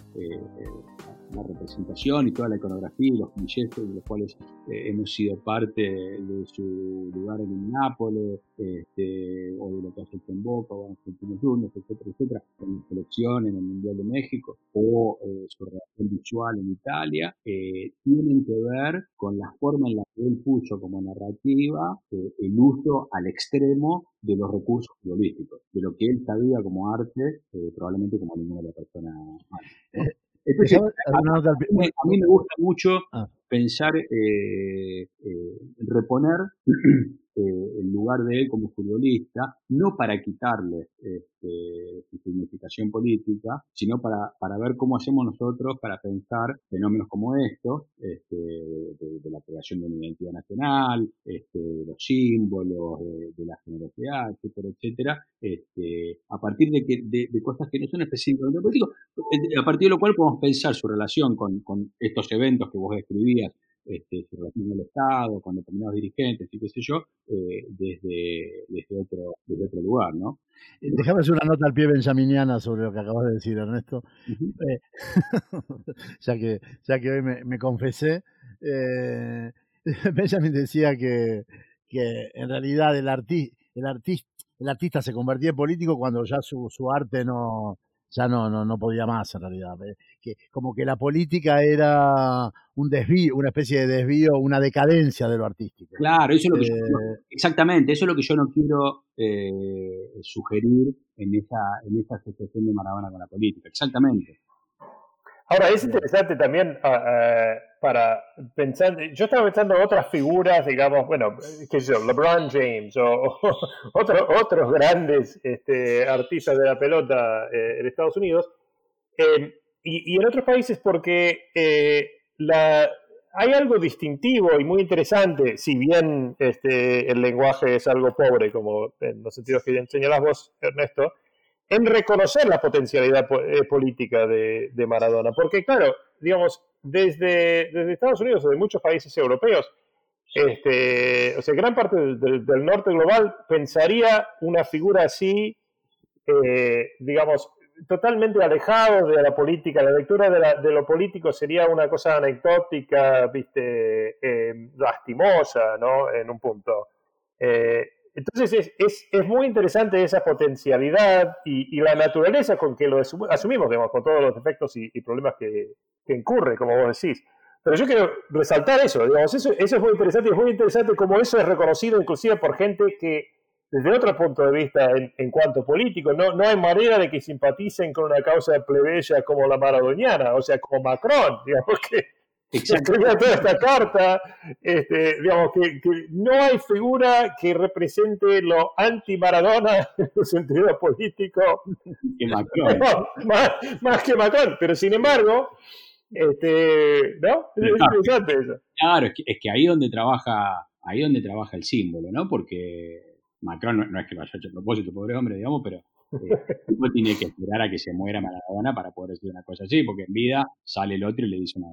Speaker 3: la representación y toda la iconografía y los clichés de los cuales eh, hemos sido parte de su lugar en Nápoles, este, o de lo que hace en Boca, o en Argentinos Juniors, etcétera, etcétera, con la selección en el Mundial de México, o eh, su relación visual en Italia, eh, tienen que ver con la forma en la que él puso como narrativa el uso al extremo de los recursos futbolísticos, de lo que él sabía como arte, probablemente como ninguna otra persona más a, mí, me gusta mucho ah. pensar, eh, eh, reponer eh, el lugar de él como futbolista, no para quitarle este, su significación política, sino para, para ver cómo hacemos nosotros para pensar fenómenos como estos, este, de, la creación de una identidad nacional, este, los símbolos, de, la generosidad, etcétera, etcétera, este, a partir de, que, de, cosas que no son específicamente políticos, a partir de lo cual podemos pensar su relación con estos eventos que vos describías, este, su relación con el Estado, con determinados dirigentes y qué sé yo, eh, desde, desde, otro, desde otro lugar, ¿no?
Speaker 1: Eh, déjame hacer una nota al pie benjaminiana sobre lo que acabas de decir, Ernesto. Eh, ya, que, ya que hoy me, me confesé, Benjamin decía que, que en realidad el, arti el, artista, el artista se convertía en político cuando ya su, su arte no, ya no, no, no podía más en realidad. Eh, que, como que la política era un desvío, una especie de desvío, una decadencia de lo artístico.
Speaker 3: Claro, eso es lo que yo, eh, exactamente, eso es lo que yo no quiero eh, sugerir en esa, en esa asociación de Maradona con la política, exactamente.
Speaker 4: Ahora, es interesante también ah, ah, para pensar, yo estaba pensando en otras figuras, digamos, bueno, qué sé yo, LeBron James o, otros grandes este, artistas de la pelota eh, en Estados Unidos, eh, y, en otros países porque eh, la, hay algo distintivo y muy interesante, si bien este, el lenguaje es algo pobre, como en los sentidos que señalás vos, Ernesto, en reconocer la potencialidad eh, política de, Maradona. Porque, claro, digamos, desde, desde Estados Unidos o de muchos países europeos, este, o sea, gran parte del, norte global pensaría una figura así, eh, digamos, totalmente alejado de la política. La lectura de, lo político sería una cosa anecdótica, viste, eh, lastimosa, ¿no? En un punto. Entonces es, es, muy interesante esa potencialidad y, la naturaleza con que lo asumimos, digamos, con todos los defectos y, problemas que, que, incurre, como vos decís. Pero yo quiero resaltar eso, digamos, eso, eso es muy interesante y es muy interesante como eso es reconocido inclusive por gente que desde otro punto de vista en, cuanto político, no, no hay manera de que simpaticen con una causa plebeya como la maradoniana, o sea, como Macron, digamos que escribió toda esta carta, este, digamos que, no hay figura que represente lo anti-Maradona en el sentido político
Speaker 3: que Macron.
Speaker 4: más, que Macron, pero sin embargo, este, ¿no? Es interesante eso.
Speaker 3: Claro, es que, es que ahí donde trabaja, ahí donde trabaja el símbolo, ¿no? Porque Macron no, es que lo haya hecho a propósito, pobre hombre, digamos, pero uno tiene que esperar a que se muera Maradona para poder decir una cosa así, porque en vida sale el otro y le dice una,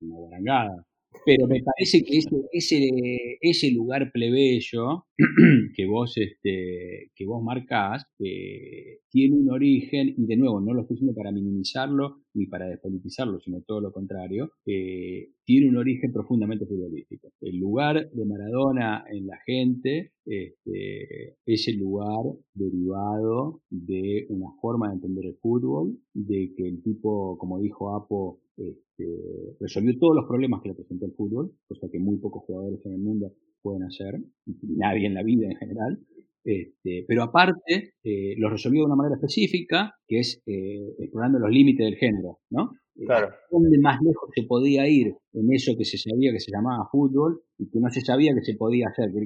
Speaker 3: una, Pero me parece que ese, ese, ese lugar plebeyo que vos, este, que vos marcás eh, tiene un origen, y de nuevo, no lo estoy diciendo para minimizarlo ni para despolitizarlo, sino todo lo contrario, eh, tiene un origen profundamente futbolístico. El lugar de Maradona en la gente este, es el lugar derivado de una forma de entender el fútbol, de que el tipo, como dijo Apo, este, resolvió todos los problemas que le presentó el fútbol, cosa que muy pocos jugadores en el mundo pueden hacer, nadie en la vida en general, este, pero aparte eh, lo resolvió de una manera específica, que es eh, explorando los límites del género, ¿no?
Speaker 4: Eh, claro.
Speaker 3: ¿Dónde más lejos se podía ir en eso que se sabía que se llamaba fútbol y que no se sabía que se podía hacer, que,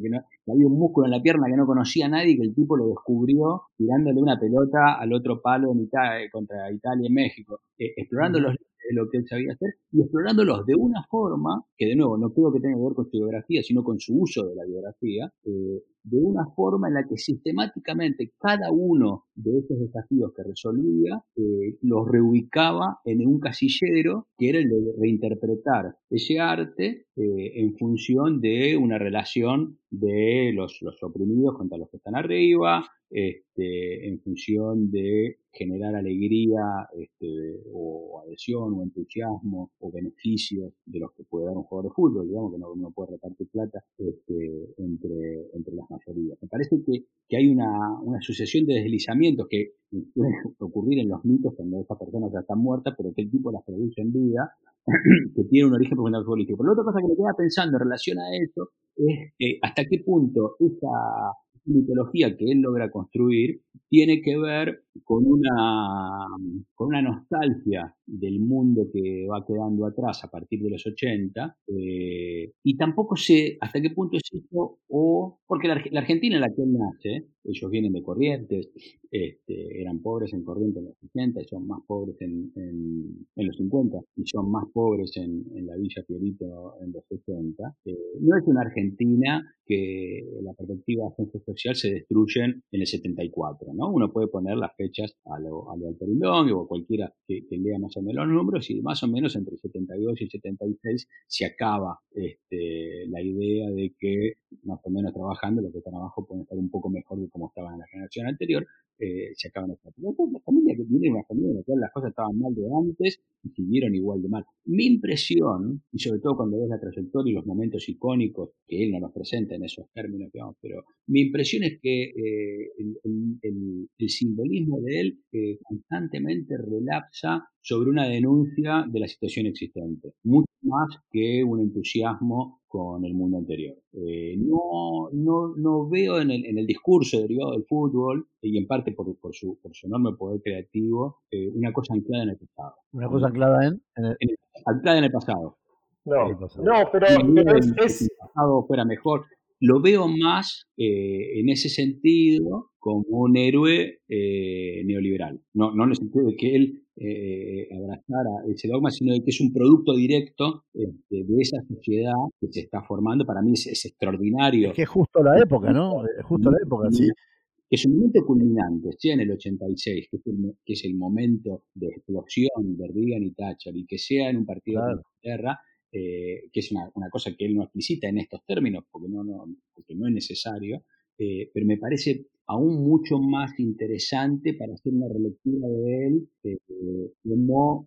Speaker 3: había un músculo en la pierna que no conocía nadie y que el tipo lo descubrió tirándole una pelota al otro palo en Italia, contra Italia y México, eh, explorando los de lo que él sabía hacer y explorándolos de una forma que de nuevo no creo que tenga que ver con su biografía, sino con su uso de la biografía, eh, de una forma en la que sistemáticamente cada uno de esos desafíos que resolvía eh, los reubicaba en un casillero que era el de reinterpretar ese arte eh, en función de una relación de los, los oprimidos contra los que están arriba, este, en función de generar alegría este, o adhesión o entusiasmo o beneficios de los que puede dar un jugador de fútbol, digamos que no, no puede repartir plata este, entre, entre las mayorías. Me parece que, que hay una, una sucesión de deslizamientos que pueden ocurrir en los mitos cuando esta persona ya está muerta, pero que el tipo las produce en vida, que tiene un origen profundamente político. Pero la otra cosa que me queda pensando en relación a eso es eh, hasta qué punto esa mitología que él logra construir tiene que ver con una, con una nostalgia del mundo que va quedando atrás a partir de los 80, eh, y tampoco sé hasta qué punto es eso, o porque la, Argentina en la que él nace, ellos vienen de Corrientes, este, eran pobres en Corrientes en los 60 y son más pobres en, en, los 50 y son más pobres en, en la Villa Fiorito en los 60. Eh, no es una Argentina que la perspectiva de ciencia social se destruyen en el 74, ¿no? Uno puede poner las fechas a lo, a lo o cualquiera que, lea más o menos los números y más o menos entre el 72 y el 76 se acaba este, la idea de que más o menos trabajando los que están abajo pueden estar un poco mejor de como estaban en la generación anterior, se acaban esta la familia que viene una familia en la cual las cosas estaban mal de antes y siguieron igual de mal. Mi impresión, y sobre todo cuando ves la trayectoria y los momentos icónicos, que él no nos presenta en esos términos, pero mi impresión es que eh, el, simbolismo de él eh, constantemente relapsa sobre una denuncia de la situación existente, mucho más que un entusiasmo con el mundo anterior. Eh, no, no, no, veo en el, en el, discurso derivado del fútbol, y en parte por, por, su, por su enorme poder creativo, eh, una cosa anclada en el pasado.
Speaker 1: ¿Una cosa anclada en?
Speaker 3: anclada en el pasado.
Speaker 4: No, no pero, es,
Speaker 3: es... el pasado fuera mejor lo veo más eh, en ese sentido como un héroe eh, neoliberal. No, no en el sentido de que él eh, abrazara ese dogma, sino de que es un producto directo este, de esa sociedad que se está formando. Para mí es, extraordinario.
Speaker 1: Es que es justo la época, ¿no? Es justo la época, sí.
Speaker 3: Es un momento culminante, sea en el 86, que es el, que es el momento de explosión de Reagan y Thatcher, y que sea en un partido de Inglaterra, eh, que es una, cosa que él no explicita en estos términos, porque no, no, porque no es necesario, eh, pero me parece aún mucho más interesante para hacer una relectura de él eh, como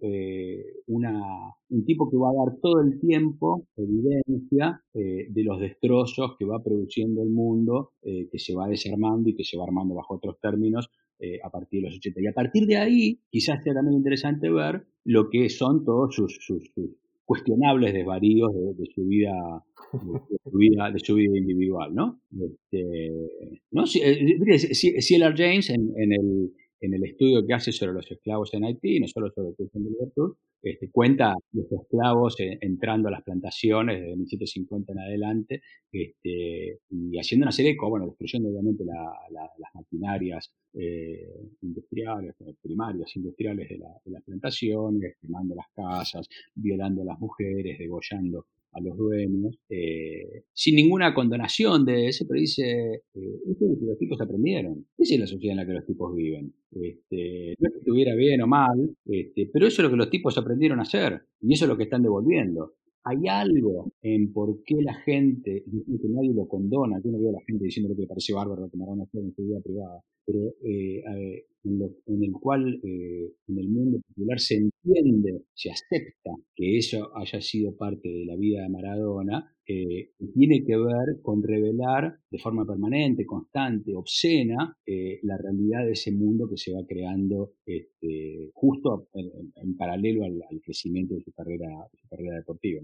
Speaker 3: una, un tipo que va a dar todo el tiempo evidencia de los destrozos que va produciendo el mundo, que se va desarmando y que se va armando bajo otros términos a partir de los 80. Y a partir de ahí, quizás sea también interesante ver lo que son todos sus, sus cuestionables desvaríos de, de su vida de, su vida de su vida individual, ¿no? Este, ¿no? Si, eh, si, si James en, en, el, en el estudio que hace sobre los esclavos en Haití, no solo sobre el de libertad, este, cuenta los esclavos entrando a las plantaciones desde 1750 en adelante este, y haciendo una serie de cosas, bueno, destruyendo obviamente las maquinarias eh, industriales, eh, primarias industriales de, de las plantaciones, quemando las casas, violando a las mujeres, degollando a los dueños, eh, sin ninguna condonación de ese, pero dice, eh, es lo que los tipos aprendieron. Esa es la sociedad en la que los tipos viven. Este, no es que estuviera bien o mal, este, pero eso es lo que los tipos aprendieron a hacer y eso es lo que están devolviendo. Hay algo en por qué la gente, que nadie lo condona, yo no veo a la gente diciendo que le parece bárbaro que una flor en su vida privada, pero eh, en, el cual eh, en el mundo popular se entiende, se acepta que eso haya sido parte de la vida de Maradona, eh, tiene que ver con revelar de forma permanente, constante, obscena, eh, la realidad de ese mundo que se va creando este, justo en, paralelo al, crecimiento de su carrera, su carrera deportiva.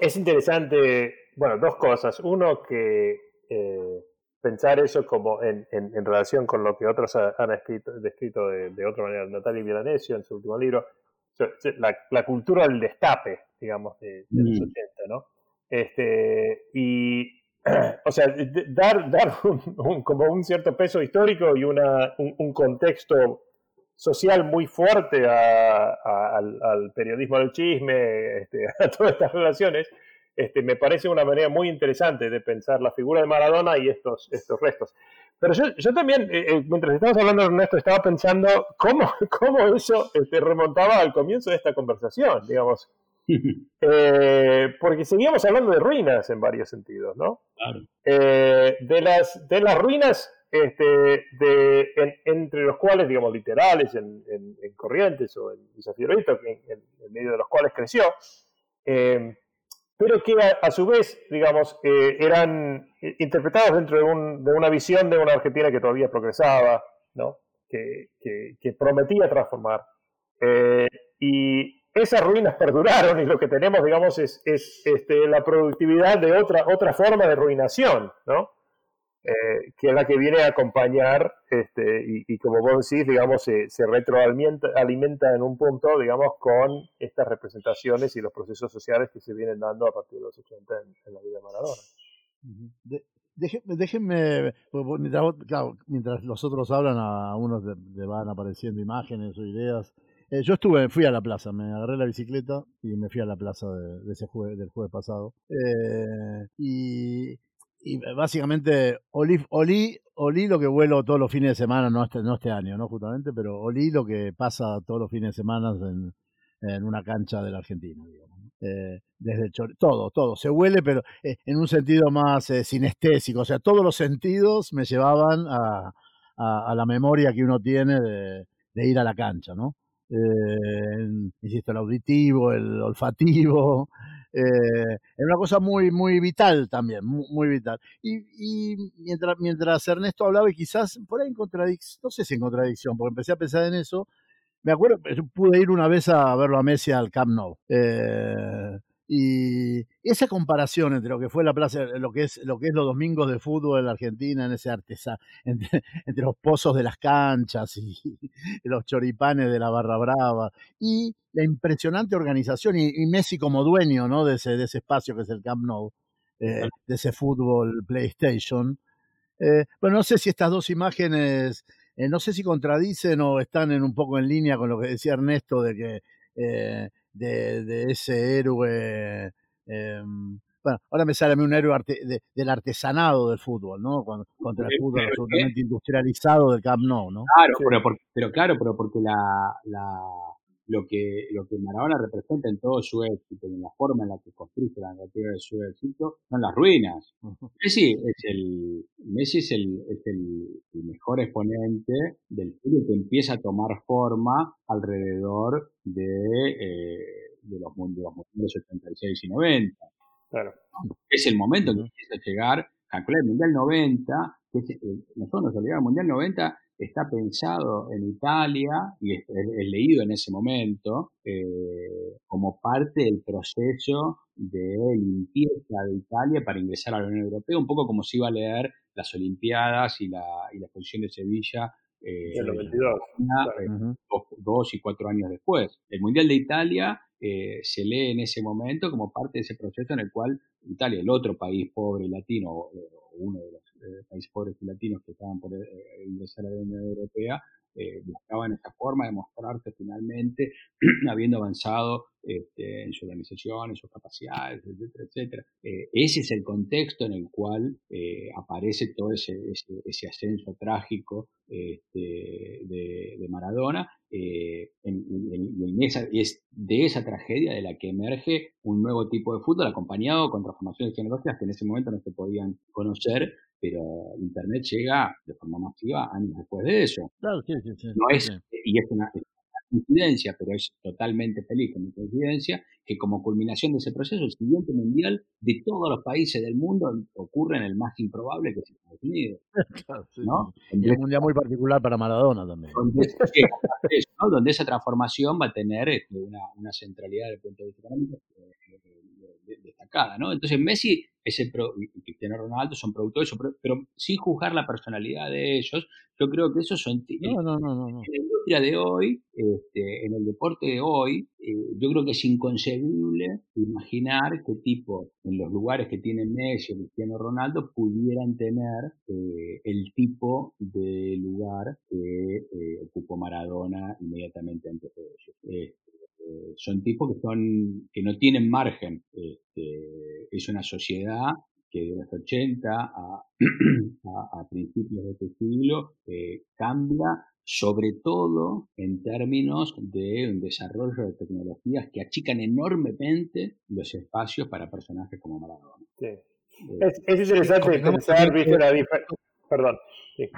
Speaker 4: Es interesante, bueno, dos cosas. Uno, que pensar eso como en, en, relación con lo que otros han escrito, descrito de, de, otra manera, Natalia Milanesio en su último libro, la, cultura del destape, digamos, de, los 80, mm. ¿no? Este, y, o sea, dar, dar un, como un cierto peso histórico y una, un, contexto social muy fuerte al, periodismo del chisme, este, a todas estas relaciones, este, me parece una manera muy interesante de pensar la figura de Maradona y estos, estos restos. Pero yo, yo también, eh, eh, mientras estábamos hablando, Ernesto, estaba pensando cómo, cómo eso este, remontaba al comienzo de esta conversación, digamos. Eh, porque seguíamos hablando de ruinas en varios sentidos, ¿no? Claro. de, las, de las ruinas este, de, entre los cuales, digamos, literales, en, en, Corrientes o en Villa en, en, medio de los cuales creció, pero que a, su vez, digamos, eh, eran interpretados dentro de, una visión de una Argentina que todavía progresaba, que, prometía transformar. Eh, y esas ruinas perduraron y lo que tenemos, digamos, es, este, la productividad de otra, otra forma de ruinación, ¿no? Eh, que es la que viene a acompañar, este, y, como vos decís, digamos, se, se, retroalimenta en un punto, digamos, con estas representaciones y los procesos sociales que se vienen dando a partir de los 80 en, la vida de Maradona.
Speaker 1: déjenme, pues, mientras, mientras, los otros hablan, a unos le, van apareciendo imágenes o ideas. Eh, yo estuve, fui a la plaza, me agarré la bicicleta y me fui a la plaza de, ese jueves, del jueves pasado. Eh, y y eh, básicamente olí, olí, olí lo que vuelo todos los fines de semana, no este, no este año, ¿no? Justamente, pero olí lo que pasa todos los fines de semana en, en una cancha de la Argentina, digamos. Eh, desde todo, todo, se huele, pero eh, en un sentido más sinestésico, o sea, todos los sentidos me llevaban a, a, la memoria que uno tiene de, de ir a la cancha, ¿no? insisto, el auditivo, el olfativo, eh, es una cosa muy, muy vital también, muy, vital. Y, mientras, mientras Ernesto hablaba, y quizás por ahí en contradicción, no sé si en contradicción, porque empecé a pensar en eso, me acuerdo, pude ir una vez a verlo a Messi al Camp Nou. Eh, y esa comparación entre lo que fue la plaza, lo que es, lo que es los domingos de fútbol en la Argentina, en ese artesano, entre, los pozos de las canchas y, los choripanes de la Barra Brava, y la impresionante organización, y, Messi como dueño ¿no? de, ese, de ese espacio que es el Camp Nou, eh, de ese fútbol PlayStation. Eh, bueno, no sé si estas dos imágenes, eh, no sé si contradicen o están en un poco en línea con lo que decía Ernesto de que de, ese héroe. Em, bueno, ahora me sale a mí un héroe del artesanado del fútbol, ¿no? contra el fútbol absolutamente industrializado del Camp Nou, ¿no?
Speaker 3: Claro, pero, pero, claro, pero porque la, lo que, lo que Maradona representa en todo su éxito y en la forma en la que construye la narrativa de su éxito son las ruinas. Messi es el, Messi es el, es el, mejor exponente del fútbol que empieza a tomar forma alrededor de, eh, de los, mundiales 86 y 90. Claro. Es el momento en que empieza a llegar, calcular el Mundial 90, que es, eh, nosotros nos olvidamos, el Mundial 90 está pensado en Italia y es, leído en ese momento eh, como parte del proceso de limpieza de Italia para ingresar a la Unión Europea, un poco como se iba a leer las Olimpiadas y la, y la exposición de Sevilla
Speaker 4: eh, en 92,
Speaker 3: eh, dos, y cuatro años después. El Mundial de Italia eh, se lee en ese momento como parte de ese proceso en el cual Italia, el otro país pobre latino, uno de los eh, países pobres y latinos que estaban por eh, ingresar a la Unión Europea, eh, buscaban esa forma de mostrarse finalmente, habiendo avanzado este, en su organización, en sus capacidades, etcétera, etcétera. ese es el contexto en el cual aparece todo ese, ese, ascenso trágico este, de, Maradona, y es de esa tragedia de la que emerge un nuevo tipo de fútbol acompañado con transformaciones tecnológicas que en ese momento no se podían conocer pero Internet llega de forma masiva años después de eso.
Speaker 1: Claro, sí, sí,
Speaker 3: no es, y es una, coincidencia, pero es totalmente feliz con mi coincidencia, que como culminación de ese proceso, el siguiente mundial de todos los países del mundo ocurre en el más improbable que es Estados Unidos.
Speaker 1: ¿no? Y un mundial muy particular para Maradona también.
Speaker 3: Donde, esa transformación va a tener este, una, una centralidad desde el punto de vista económico eh, destacada, ¿no? Entonces Messi es el Cristiano Ronaldo son producto de eso, pero, sin juzgar la personalidad de ellos, yo creo que esos son...
Speaker 1: No, no, no, no.
Speaker 3: En la industria de hoy, este, en el deporte de hoy, eh, yo creo que es inconcebible imaginar qué tipo, en los lugares que tienen Messi o Cristiano Ronaldo, pudieran tener eh, el tipo de lugar que eh, ocupó Maradona inmediatamente antes de ellos. Eh, son tipos que son que no tienen margen. Este, es una sociedad que de los 80 a, a, principios de este siglo eh, cambia sobre todo en términos de un desarrollo de tecnologías que achican enormemente los espacios para personajes como Maradona.
Speaker 4: Sí. Eh, es, interesante pensar, viste, la diferencia. Perdón. Sí.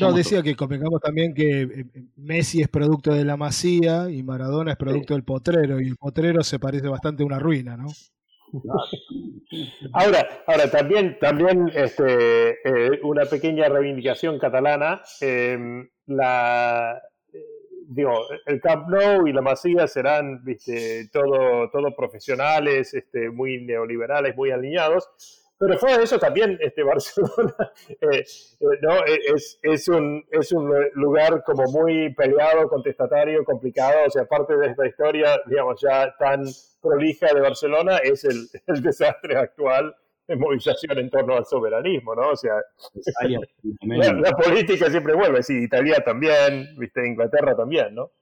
Speaker 2: No, decía que convengamos también que eh, Messi es producto de la masía y Maradona es producto del potrero, y el potrero se parece bastante a una ruina, ¿no?
Speaker 4: Ahora, ahora también, también este, eh, una pequeña reivindicación catalana. Em, la, eh, digo, el Camp Nou y la Masía serán, viste, todo, todo profesionales, este, muy neoliberales, muy alineados pero fuera de eso también este Barcelona eh, eh, ¿no? E, es, es, un, es un lugar como muy peleado, contestatario, complicado. O sea, parte de esta historia, digamos, ya tan prolija de Barcelona es el, el desastre actual de movilización en torno al soberanismo, ¿no? O sea, la, política siempre vuelve, sí, Italia también, viste, Inglaterra también, ¿no?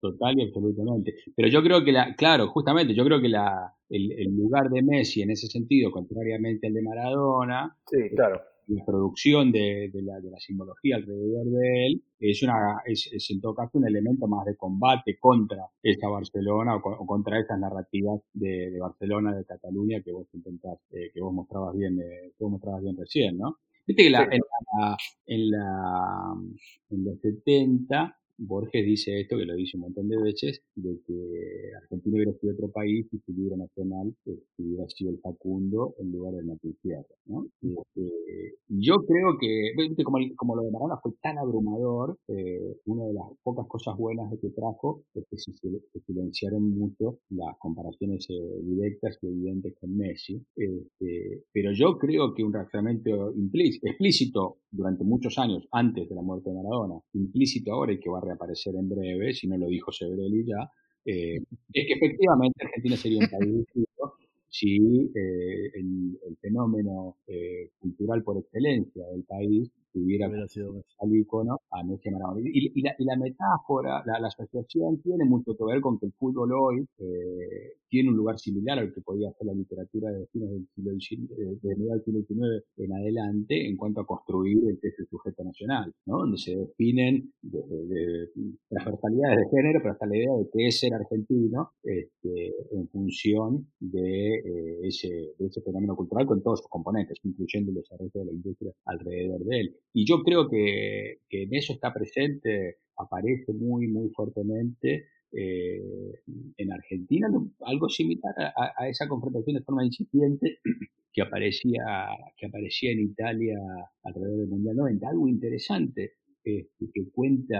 Speaker 3: Total y absolutamente. Pero yo creo que, la, claro, justamente, yo creo que la, el, lugar de Messi en ese sentido, contrariamente al de Maradona,
Speaker 4: sí, claro.
Speaker 3: la producción de, de, la, de, la, simbología alrededor de él es, una, es, en todo caso un elemento más de combate contra esa Barcelona o, contra esas narrativas de, de, Barcelona, de Cataluña que vos intentás, eh, que vos mostrabas bien, eh, que vos mostrabas bien recién, ¿no? Viste que la, en, la, en, la, en los 70 Borges dice esto, que lo dice un montón de veces, de que Argentina hubiera sido otro país y su libro nacional eh, hubiera sido el Facundo en lugar del Matizierra, ¿no? Este, yo creo que, como, como lo de Maradona fue tan abrumador, eh, una de las pocas cosas buenas de que trajo es que se, silenciaron mucho las comparaciones eh, directas y evidentes con Messi, este, pero yo creo que un razonamiento explícito durante muchos años antes de la muerte de Maradona, implícito ahora y que va a reaparecer en breve, si no lo dijo Severelli ya, eh, es que efectivamente Argentina sería un país distinto si eh, el, fenómeno eh, cultural por excelencia del país hubiera sido al icono a Messi Maradona. Y, y, la, y, la, metáfora, la, la, asociación tiene mucho que ver con que el fútbol hoy eh, tiene un lugar similar al que podía ser la literatura de fines del siglo XIX, de del siglo XIX en adelante en cuanto a construir el que es el sujeto nacional, ¿no? donde se definen desde transversalidades de género, pero hasta la idea de qué es ser argentino este, en función de, eh, ese, de ese fenómeno cultural con todos sus componentes, incluyendo el desarrollo de la industria alrededor de él. Y yo creo que, que en eso está presente, aparece muy, muy fuertemente eh, en Argentina, algo similar a, esa confrontación de forma incipiente que aparecía, que aparecía en Italia alrededor del Mundial 90. Algo interesante este, que cuenta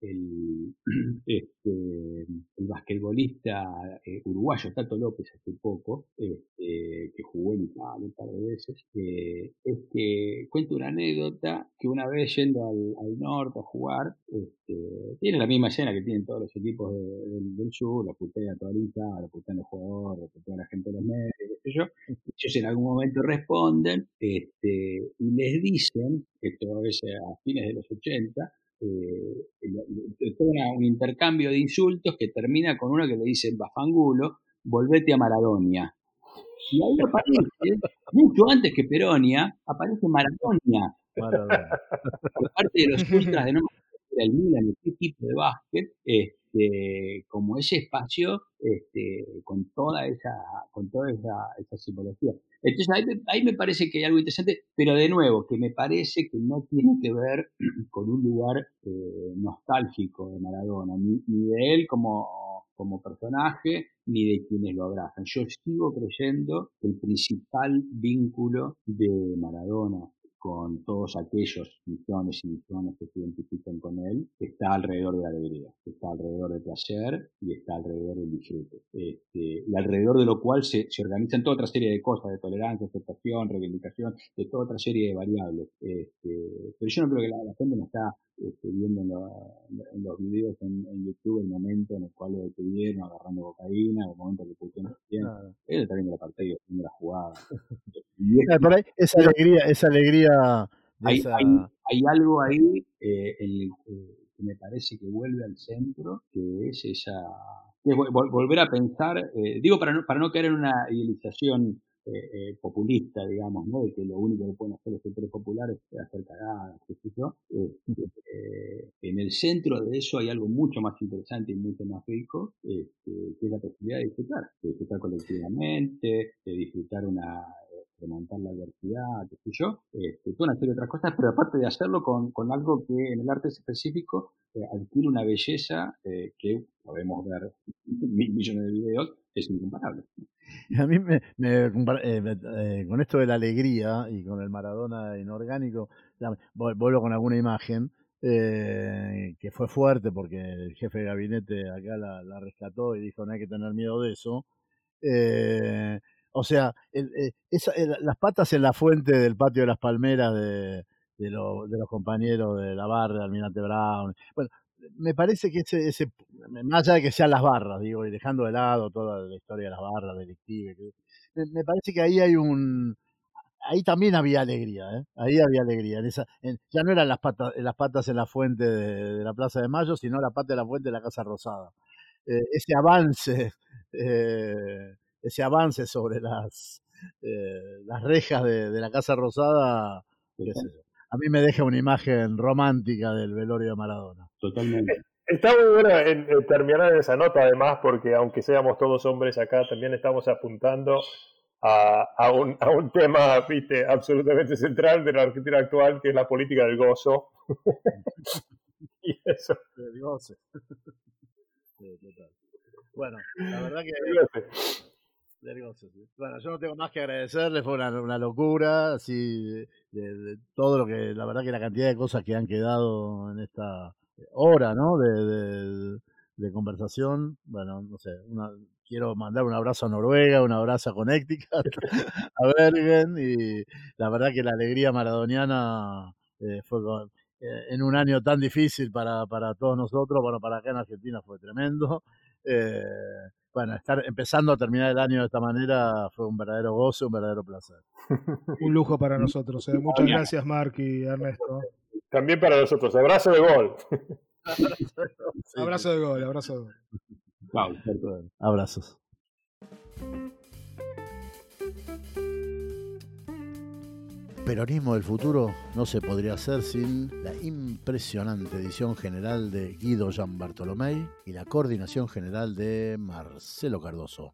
Speaker 3: el, este, el basquetbolista eh, uruguayo Tato López hace poco, este, que jugó en Italia un par de veces, eh, es que cuenta una anécdota que una vez yendo al, norte a jugar, este, tiene la misma escena que tienen todos los equipos del sur, la putea toda la la putean los jugadores, la putean la gente de los medios, qué sé yo. Ellos en algún momento responden este, y les dicen, esto a veces a fines de los 80, eh, todo un intercambio de insultos que termina con uno que le dice Bafangulo, volvete a Maradonia. Y ahí aparece, mucho antes que Peronia, aparece Maradonia. Aparte de los ultras de no el Milan, qué tipo de básquet, este, como ese espacio este, con toda esa, con toda esa, esa simbología. Entonces ahí me, ahí me, parece que hay algo interesante, pero de nuevo, que me parece que no tiene que ver con un lugar eh, nostálgico de Maradona, ni, de él como, como personaje, ni de quienes lo abrazan. Yo sigo creyendo que el principal vínculo de Maradona con todos aquellos millones y millones que se identifican con él, está alrededor de la alegría, está alrededor del placer y está alrededor del disfrute. Este, y alrededor de lo cual se, se, organizan toda otra serie de cosas, de tolerancia, aceptación, reivindicación, de toda otra serie de variables. Este, pero yo no creo que la, gente no está este, viendo en, los videos en, YouTube el momento en el cual lo detuvieron agarrando cocaína, el momento que pusieron bien. Él está viendo la partida, viendo la jugada.
Speaker 1: esa alegría, esa alegría.
Speaker 3: Hay, hay, algo ahí eh, eh, que me parece que vuelve al centro, que es esa. volver a pensar, eh, digo para no, para no caer en una idealización eh, populista, digamos, ¿no? de que lo único que pueden hacer los sectores populares es hacer cagadas, qué sé yo. Eh, en el centro de eso hay algo mucho más interesante y mucho más rico, este, que es la posibilidad de disfrutar, de disfrutar colectivamente, de disfrutar una remontar la adversidad, qué sé yo, este, toda una serie de otras cosas, pero aparte de hacerlo con, algo que en el arte específico eh, adquiere una belleza que podemos ver mil millones de videos, es incomparable.
Speaker 1: A mí me, eh, eh, con esto de la alegría y con el Maradona inorgánico, vuelvo con alguna imagen eh, que fue fuerte porque el jefe de gabinete acá la, rescató y dijo no hay que tener miedo de eso. o sea, las patas en la fuente del patio de las palmeras de, de, de los compañeros de la barra, Almirante Brown. Bueno, me parece que ese, ese, más allá de que sean las barras, digo, y dejando de lado toda la historia de las barras delictivas, me, parece que ahí hay un, ahí también había alegría, ¿eh? ahí había alegría. En esa, ya no eran las patas, las patas en la fuente de, la Plaza de Mayo, sino la pata de la fuente de la Casa Rosada. Eh, ese avance, eh, ese avance sobre las, eh, las rejas de, la Casa Rosada, a mí me deja una imagen romántica del velorio de Maradona.
Speaker 3: Totalmente. Eh,
Speaker 4: está muy bueno en, terminar esa nota, además, porque aunque seamos todos hombres acá, también estamos apuntando a, un, a un, tema ¿viste? absolutamente central de la Argentina actual, que es la política del gozo. y eso.
Speaker 1: Del goce. Bueno, la verdad que. Bueno, yo no tengo más que agradecerle, fue una, locura, así, de, todo lo que, la verdad que la cantidad de cosas que han quedado en esta hora, ¿no? De, de, conversación, bueno, no sé, quiero mandar un abrazo a Noruega, un abrazo a Connecticut, a Bergen, y la verdad que la alegría maradoniana eh, fue eh, en un año tan difícil para, para todos nosotros, bueno, para acá en Argentina fue tremendo. Eh, bueno, estar empezando a terminar el año de esta manera fue un verdadero gozo, un verdadero placer.
Speaker 2: un lujo para nosotros. ¿eh? Muchas gracias, Mark y Ernesto.
Speaker 4: También para nosotros. Abrazo de gol.
Speaker 2: abrazo de gol, abrazo de gol.
Speaker 1: Abrazos. peronismo del futuro no se podría hacer sin la impresionante edición general de Guido Jean Bartolomé y la coordinación general de Marcelo Cardoso.